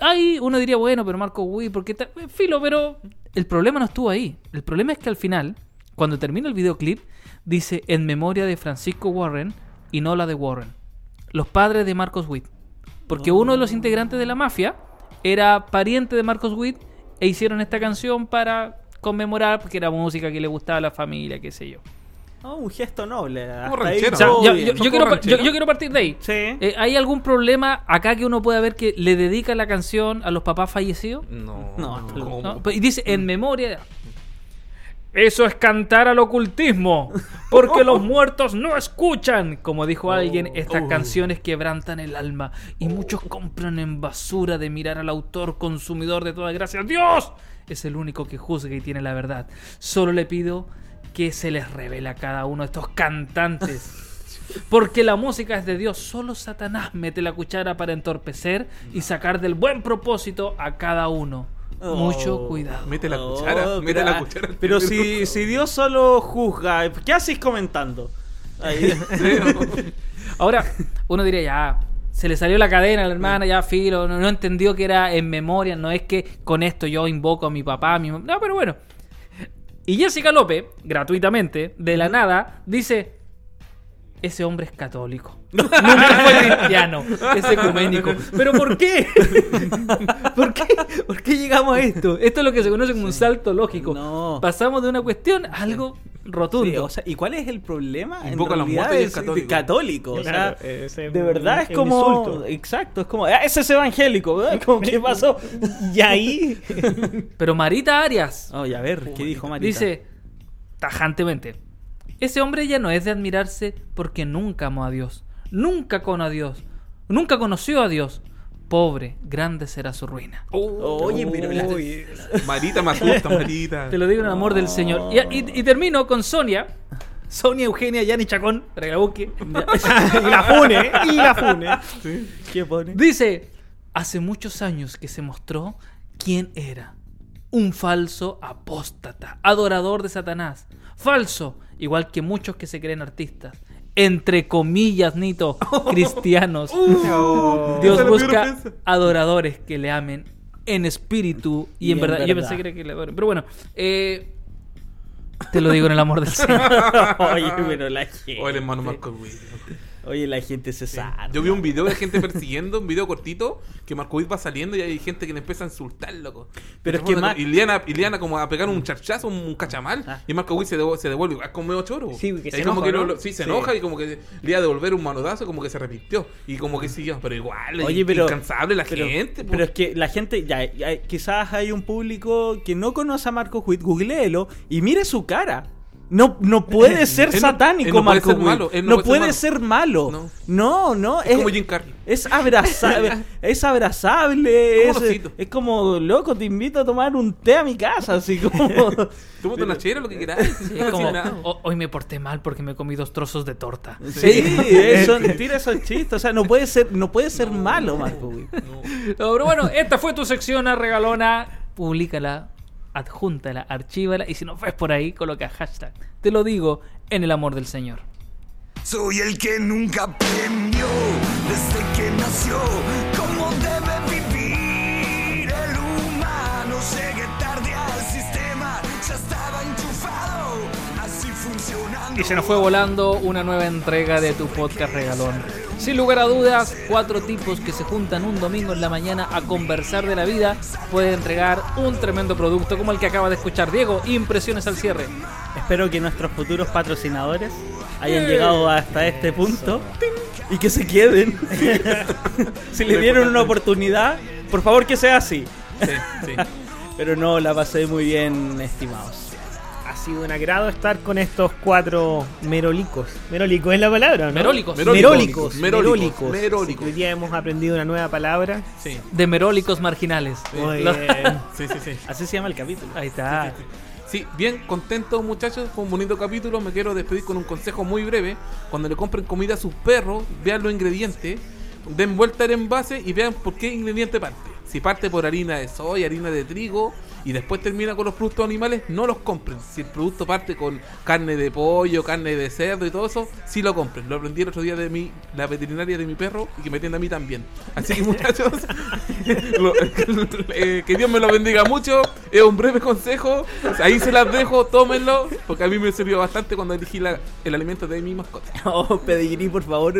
[SPEAKER 1] Ahí uno diría, bueno, pero Marcos Witt, ¿por qué tal? Eh, Filo, pero el problema no estuvo ahí. El problema es que al final, cuando termina el videoclip, dice en memoria de Francisco Warren y no la de Warren. Los padres de Marcos Witt. Porque uno de los integrantes de la mafia era pariente de Marcos Witt e hicieron esta canción para conmemorar porque era música que le gustaba a la familia, qué sé yo.
[SPEAKER 3] Oh, un gesto noble.
[SPEAKER 1] yo, quiero, partir de ahí.
[SPEAKER 3] Sí.
[SPEAKER 1] Eh, ¿Hay algún problema acá que uno pueda ver que le dedica la canción a los papás fallecidos?
[SPEAKER 4] No,
[SPEAKER 3] No.
[SPEAKER 1] ¿No? Pues, Y dice, en memoria. Eso es cantar al ocultismo, porque los muertos no escuchan. Como dijo alguien, estas
[SPEAKER 4] oh.
[SPEAKER 1] canciones quebrantan el alma y muchos compran en basura de mirar al autor consumidor de toda gracia. Dios es el único que juzga y tiene la verdad. Solo le pido que se les revele a cada uno de estos cantantes. Porque la música es de Dios, solo Satanás mete la cuchara para entorpecer y sacar del buen propósito a cada uno. Mucho
[SPEAKER 3] Oh.
[SPEAKER 1] cuidado.
[SPEAKER 4] Mete la
[SPEAKER 3] Oh,
[SPEAKER 4] cuchara, mete
[SPEAKER 3] pero,
[SPEAKER 4] la cuchara.
[SPEAKER 3] Pero si, si Dios solo juzga, ¿qué haces comentando? Ahí.
[SPEAKER 1] Ahora, uno diría, ya, se le salió la cadena a la hermana, ya, filo, no, no entendió que era en memoria, no es que con esto yo invoco a mi papá, a mi mam- No, pero bueno. Y Jessica López, gratuitamente, de la nada, dice, ese hombre es católico. Nunca fue cristiano, es ecuménico. ¿Pero por qué? ¿Por qué? ¿Por qué llegamos a esto? Esto es lo que se conoce como un salto lógico.
[SPEAKER 3] No.
[SPEAKER 1] Pasamos de una cuestión a algo rotundo.
[SPEAKER 3] Sí, o sea, ¿y cuál es el problema? En
[SPEAKER 4] Invoca a los
[SPEAKER 3] realidad
[SPEAKER 4] muertos y es católico.
[SPEAKER 3] católico, o sea,
[SPEAKER 5] Claro, ese es
[SPEAKER 3] de
[SPEAKER 5] un-
[SPEAKER 3] verdad es
[SPEAKER 5] un
[SPEAKER 3] como
[SPEAKER 5] insulto.
[SPEAKER 3] exacto, es como "Ah, ese es evangélico, ¿verdad? Como, ¿qué pasó?
[SPEAKER 5] Y ahí.
[SPEAKER 1] Pero Marita Arias
[SPEAKER 3] Oye, a ver, ¿qué dijo Marita?
[SPEAKER 1] Dice tajantemente: Ese hombre ya no es de admirarse porque nunca amó a Dios, nunca con a Dios, nunca conoció a Dios. Pobre, grande será su ruina.
[SPEAKER 3] Oye, pero la-
[SPEAKER 4] Marita me asusta, Marita.
[SPEAKER 1] Te lo digo en el amor del Señor. Y, y- y termino con Sonia. Sonia Eugenia Yani Chacón, para que la busque.
[SPEAKER 5] y la fune, y la fune.
[SPEAKER 3] ¿Qué pone?
[SPEAKER 1] Dice: Hace muchos años que se mostró quién era. Un falso apóstata, adorador de Satanás. Falso, igual que muchos que se creen artistas. Entre comillas, Nito, cristianos.
[SPEAKER 5] Oh.
[SPEAKER 1] Dios busca adoradores que le amen en espíritu y,
[SPEAKER 3] Y
[SPEAKER 1] en
[SPEAKER 3] en
[SPEAKER 1] verdad. Yo pensé que le adoren. Pero bueno, eh, te lo digo en el amor del Señor.
[SPEAKER 3] Oye, pero la gente.
[SPEAKER 4] O el hermano Marco Witt.
[SPEAKER 3] Oye, la gente se sabe.
[SPEAKER 4] Yo vi un video de gente persiguiendo, un video cortito, que Marco Witt va saliendo y hay gente que le empieza a insultar, loco.
[SPEAKER 3] Pero es que Mar-
[SPEAKER 4] Y Liana, y Liana como a pegar un charchazo, un cachamal,
[SPEAKER 3] Ah.
[SPEAKER 4] y Marco Witt se, devu- se devuelve, es como medio choro.
[SPEAKER 5] Sí, se
[SPEAKER 4] Es como
[SPEAKER 5] enoja,
[SPEAKER 4] que
[SPEAKER 5] ¿no?
[SPEAKER 4] lo- sí, se
[SPEAKER 3] Sí.
[SPEAKER 4] enoja y como que le iba a devolver un manodazo, como que se arrepintió. Y como que siguió, pero igual,
[SPEAKER 3] Oye, pero.
[SPEAKER 4] incansable la
[SPEAKER 3] pero-
[SPEAKER 4] gente.
[SPEAKER 3] Pero es que la gente, ya, ya, quizás hay un público que no conoce a Marco Witt, googleelo y mire su cara. No, no puede ser
[SPEAKER 4] Él no-
[SPEAKER 3] satánico,
[SPEAKER 4] él no puede
[SPEAKER 3] Marco
[SPEAKER 4] ser
[SPEAKER 3] Witt.
[SPEAKER 4] malo, él
[SPEAKER 3] no,
[SPEAKER 4] no puede
[SPEAKER 3] puede
[SPEAKER 4] ser
[SPEAKER 3] ser malo.
[SPEAKER 4] No.
[SPEAKER 3] No, no.
[SPEAKER 4] es como Jim Carrey.
[SPEAKER 3] Es abrazable, es abrazable, es, como, loco, te invito a tomar un té a mi casa, así como...
[SPEAKER 4] Tómate una chela, lo que.
[SPEAKER 1] Es como,
[SPEAKER 4] nada.
[SPEAKER 1] "Ho- hoy me porté mal porque me comí dos trozos de torta.
[SPEAKER 3] Sí, eso, tira esos chistes, o sea, no puede ser, no puede ser malo, Marco.
[SPEAKER 4] No.
[SPEAKER 1] No, pero bueno, esta fue tu sección a regalona. Públicala, adjúntala, archívala y si no ves por ahí, coloca hashtag. Te lo digo en el amor del Señor.
[SPEAKER 2] Soy el que nunca aprendió desde que nació
[SPEAKER 1] Y se nos fue volando una nueva entrega de tu podcast regalón. Sin lugar a dudas, cuatro tipos que se juntan un domingo en la mañana a conversar de la vida pueden entregar un tremendo producto como el que acaba de escuchar Diego. Impresiones al cierre.
[SPEAKER 3] Espero que nuestros futuros patrocinadores hayan llegado hasta este punto y que se queden. si le dieron una oportunidad, por favor que sea así.
[SPEAKER 4] Sí, sí.
[SPEAKER 3] Pero no, la pasé muy bien, estimados.
[SPEAKER 5] Ha sido un agrado estar con estos cuatro merolicos. Merolicos es la palabra, ¿no?
[SPEAKER 1] Merólicos.
[SPEAKER 5] Merólicos.
[SPEAKER 4] Merólicos.
[SPEAKER 5] Merólicos. Hoy día hemos aprendido una nueva palabra.
[SPEAKER 4] Sí,
[SPEAKER 1] De merólicos marginales.
[SPEAKER 5] Muy bien.
[SPEAKER 4] sí, sí. sí.
[SPEAKER 3] Así se llama el capítulo.
[SPEAKER 1] Ahí está.
[SPEAKER 4] Sí, bien contento muchachos, fue un bonito capítulo, me quiero despedir con un consejo muy breve. Cuando le compren comida a sus perros, vean los ingredientes, den vuelta al envase y vean por qué ingrediente parte. Si parte por harina de soya, harina de trigo y después termina con los productos animales, no los compren. Si el producto parte con carne de pollo, carne de cerdo y todo eso, sí lo compren. Lo aprendí el otro día de mi, la veterinaria de mi perro y que me atiende a mí también. Así que muchachos, lo- eh, que Dios me lo bendiga mucho. Es un breve consejo. Ahí se las dejo, tómenlo, porque a mí me sirvió bastante cuando elegí la- el alimento de mi mascota.
[SPEAKER 3] Oh, pedigrí, por favor.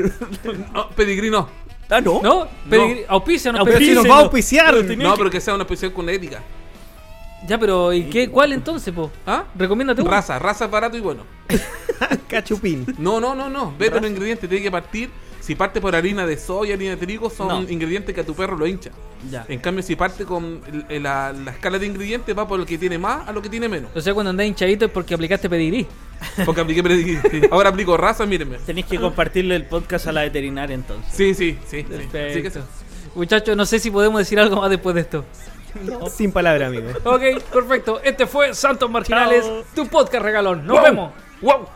[SPEAKER 4] No, pedigrí no.
[SPEAKER 3] Ah, no.
[SPEAKER 1] ¿No? Pedigrí, auspicia, no
[SPEAKER 5] nos va a auspiciar.
[SPEAKER 4] No, pero que sea una especial con ética.
[SPEAKER 1] Ya, pero ¿y qué? ¿Cuál entonces, po?
[SPEAKER 4] ¿Ah?
[SPEAKER 1] Recomiéndate uno.
[SPEAKER 4] Raza, raza barato y bueno.
[SPEAKER 5] Cachupín.
[SPEAKER 4] No, no, no, no. Vete los ingredientes, tiene que partir. Si parte por harina de soya, harina de trigo, son
[SPEAKER 3] No.
[SPEAKER 4] ingredientes que a tu perro lo hincha.
[SPEAKER 3] Ya.
[SPEAKER 4] En cambio, si parte con el- el- la, la escala de ingredientes, va por el que tiene más a lo que tiene menos.
[SPEAKER 1] O sea, cuando andás hinchadito es porque aplicaste pedigrí.
[SPEAKER 4] Porque apliqué pedigrí. Sí. Ahora aplico raza, mírenme.
[SPEAKER 3] Tenéis que compartirle el podcast a la veterinaria entonces.
[SPEAKER 4] Sí, sí, sí. sí. Así que.
[SPEAKER 1] Muchachos, no sé si podemos decir algo más después de esto.
[SPEAKER 5] Sin palabra, amigo.
[SPEAKER 1] Ok, perfecto. Este fue Santos Marginales,
[SPEAKER 3] Chao.
[SPEAKER 1] tu podcast regalón. Nos
[SPEAKER 4] Wow.
[SPEAKER 1] vemos.
[SPEAKER 4] ¡Wow!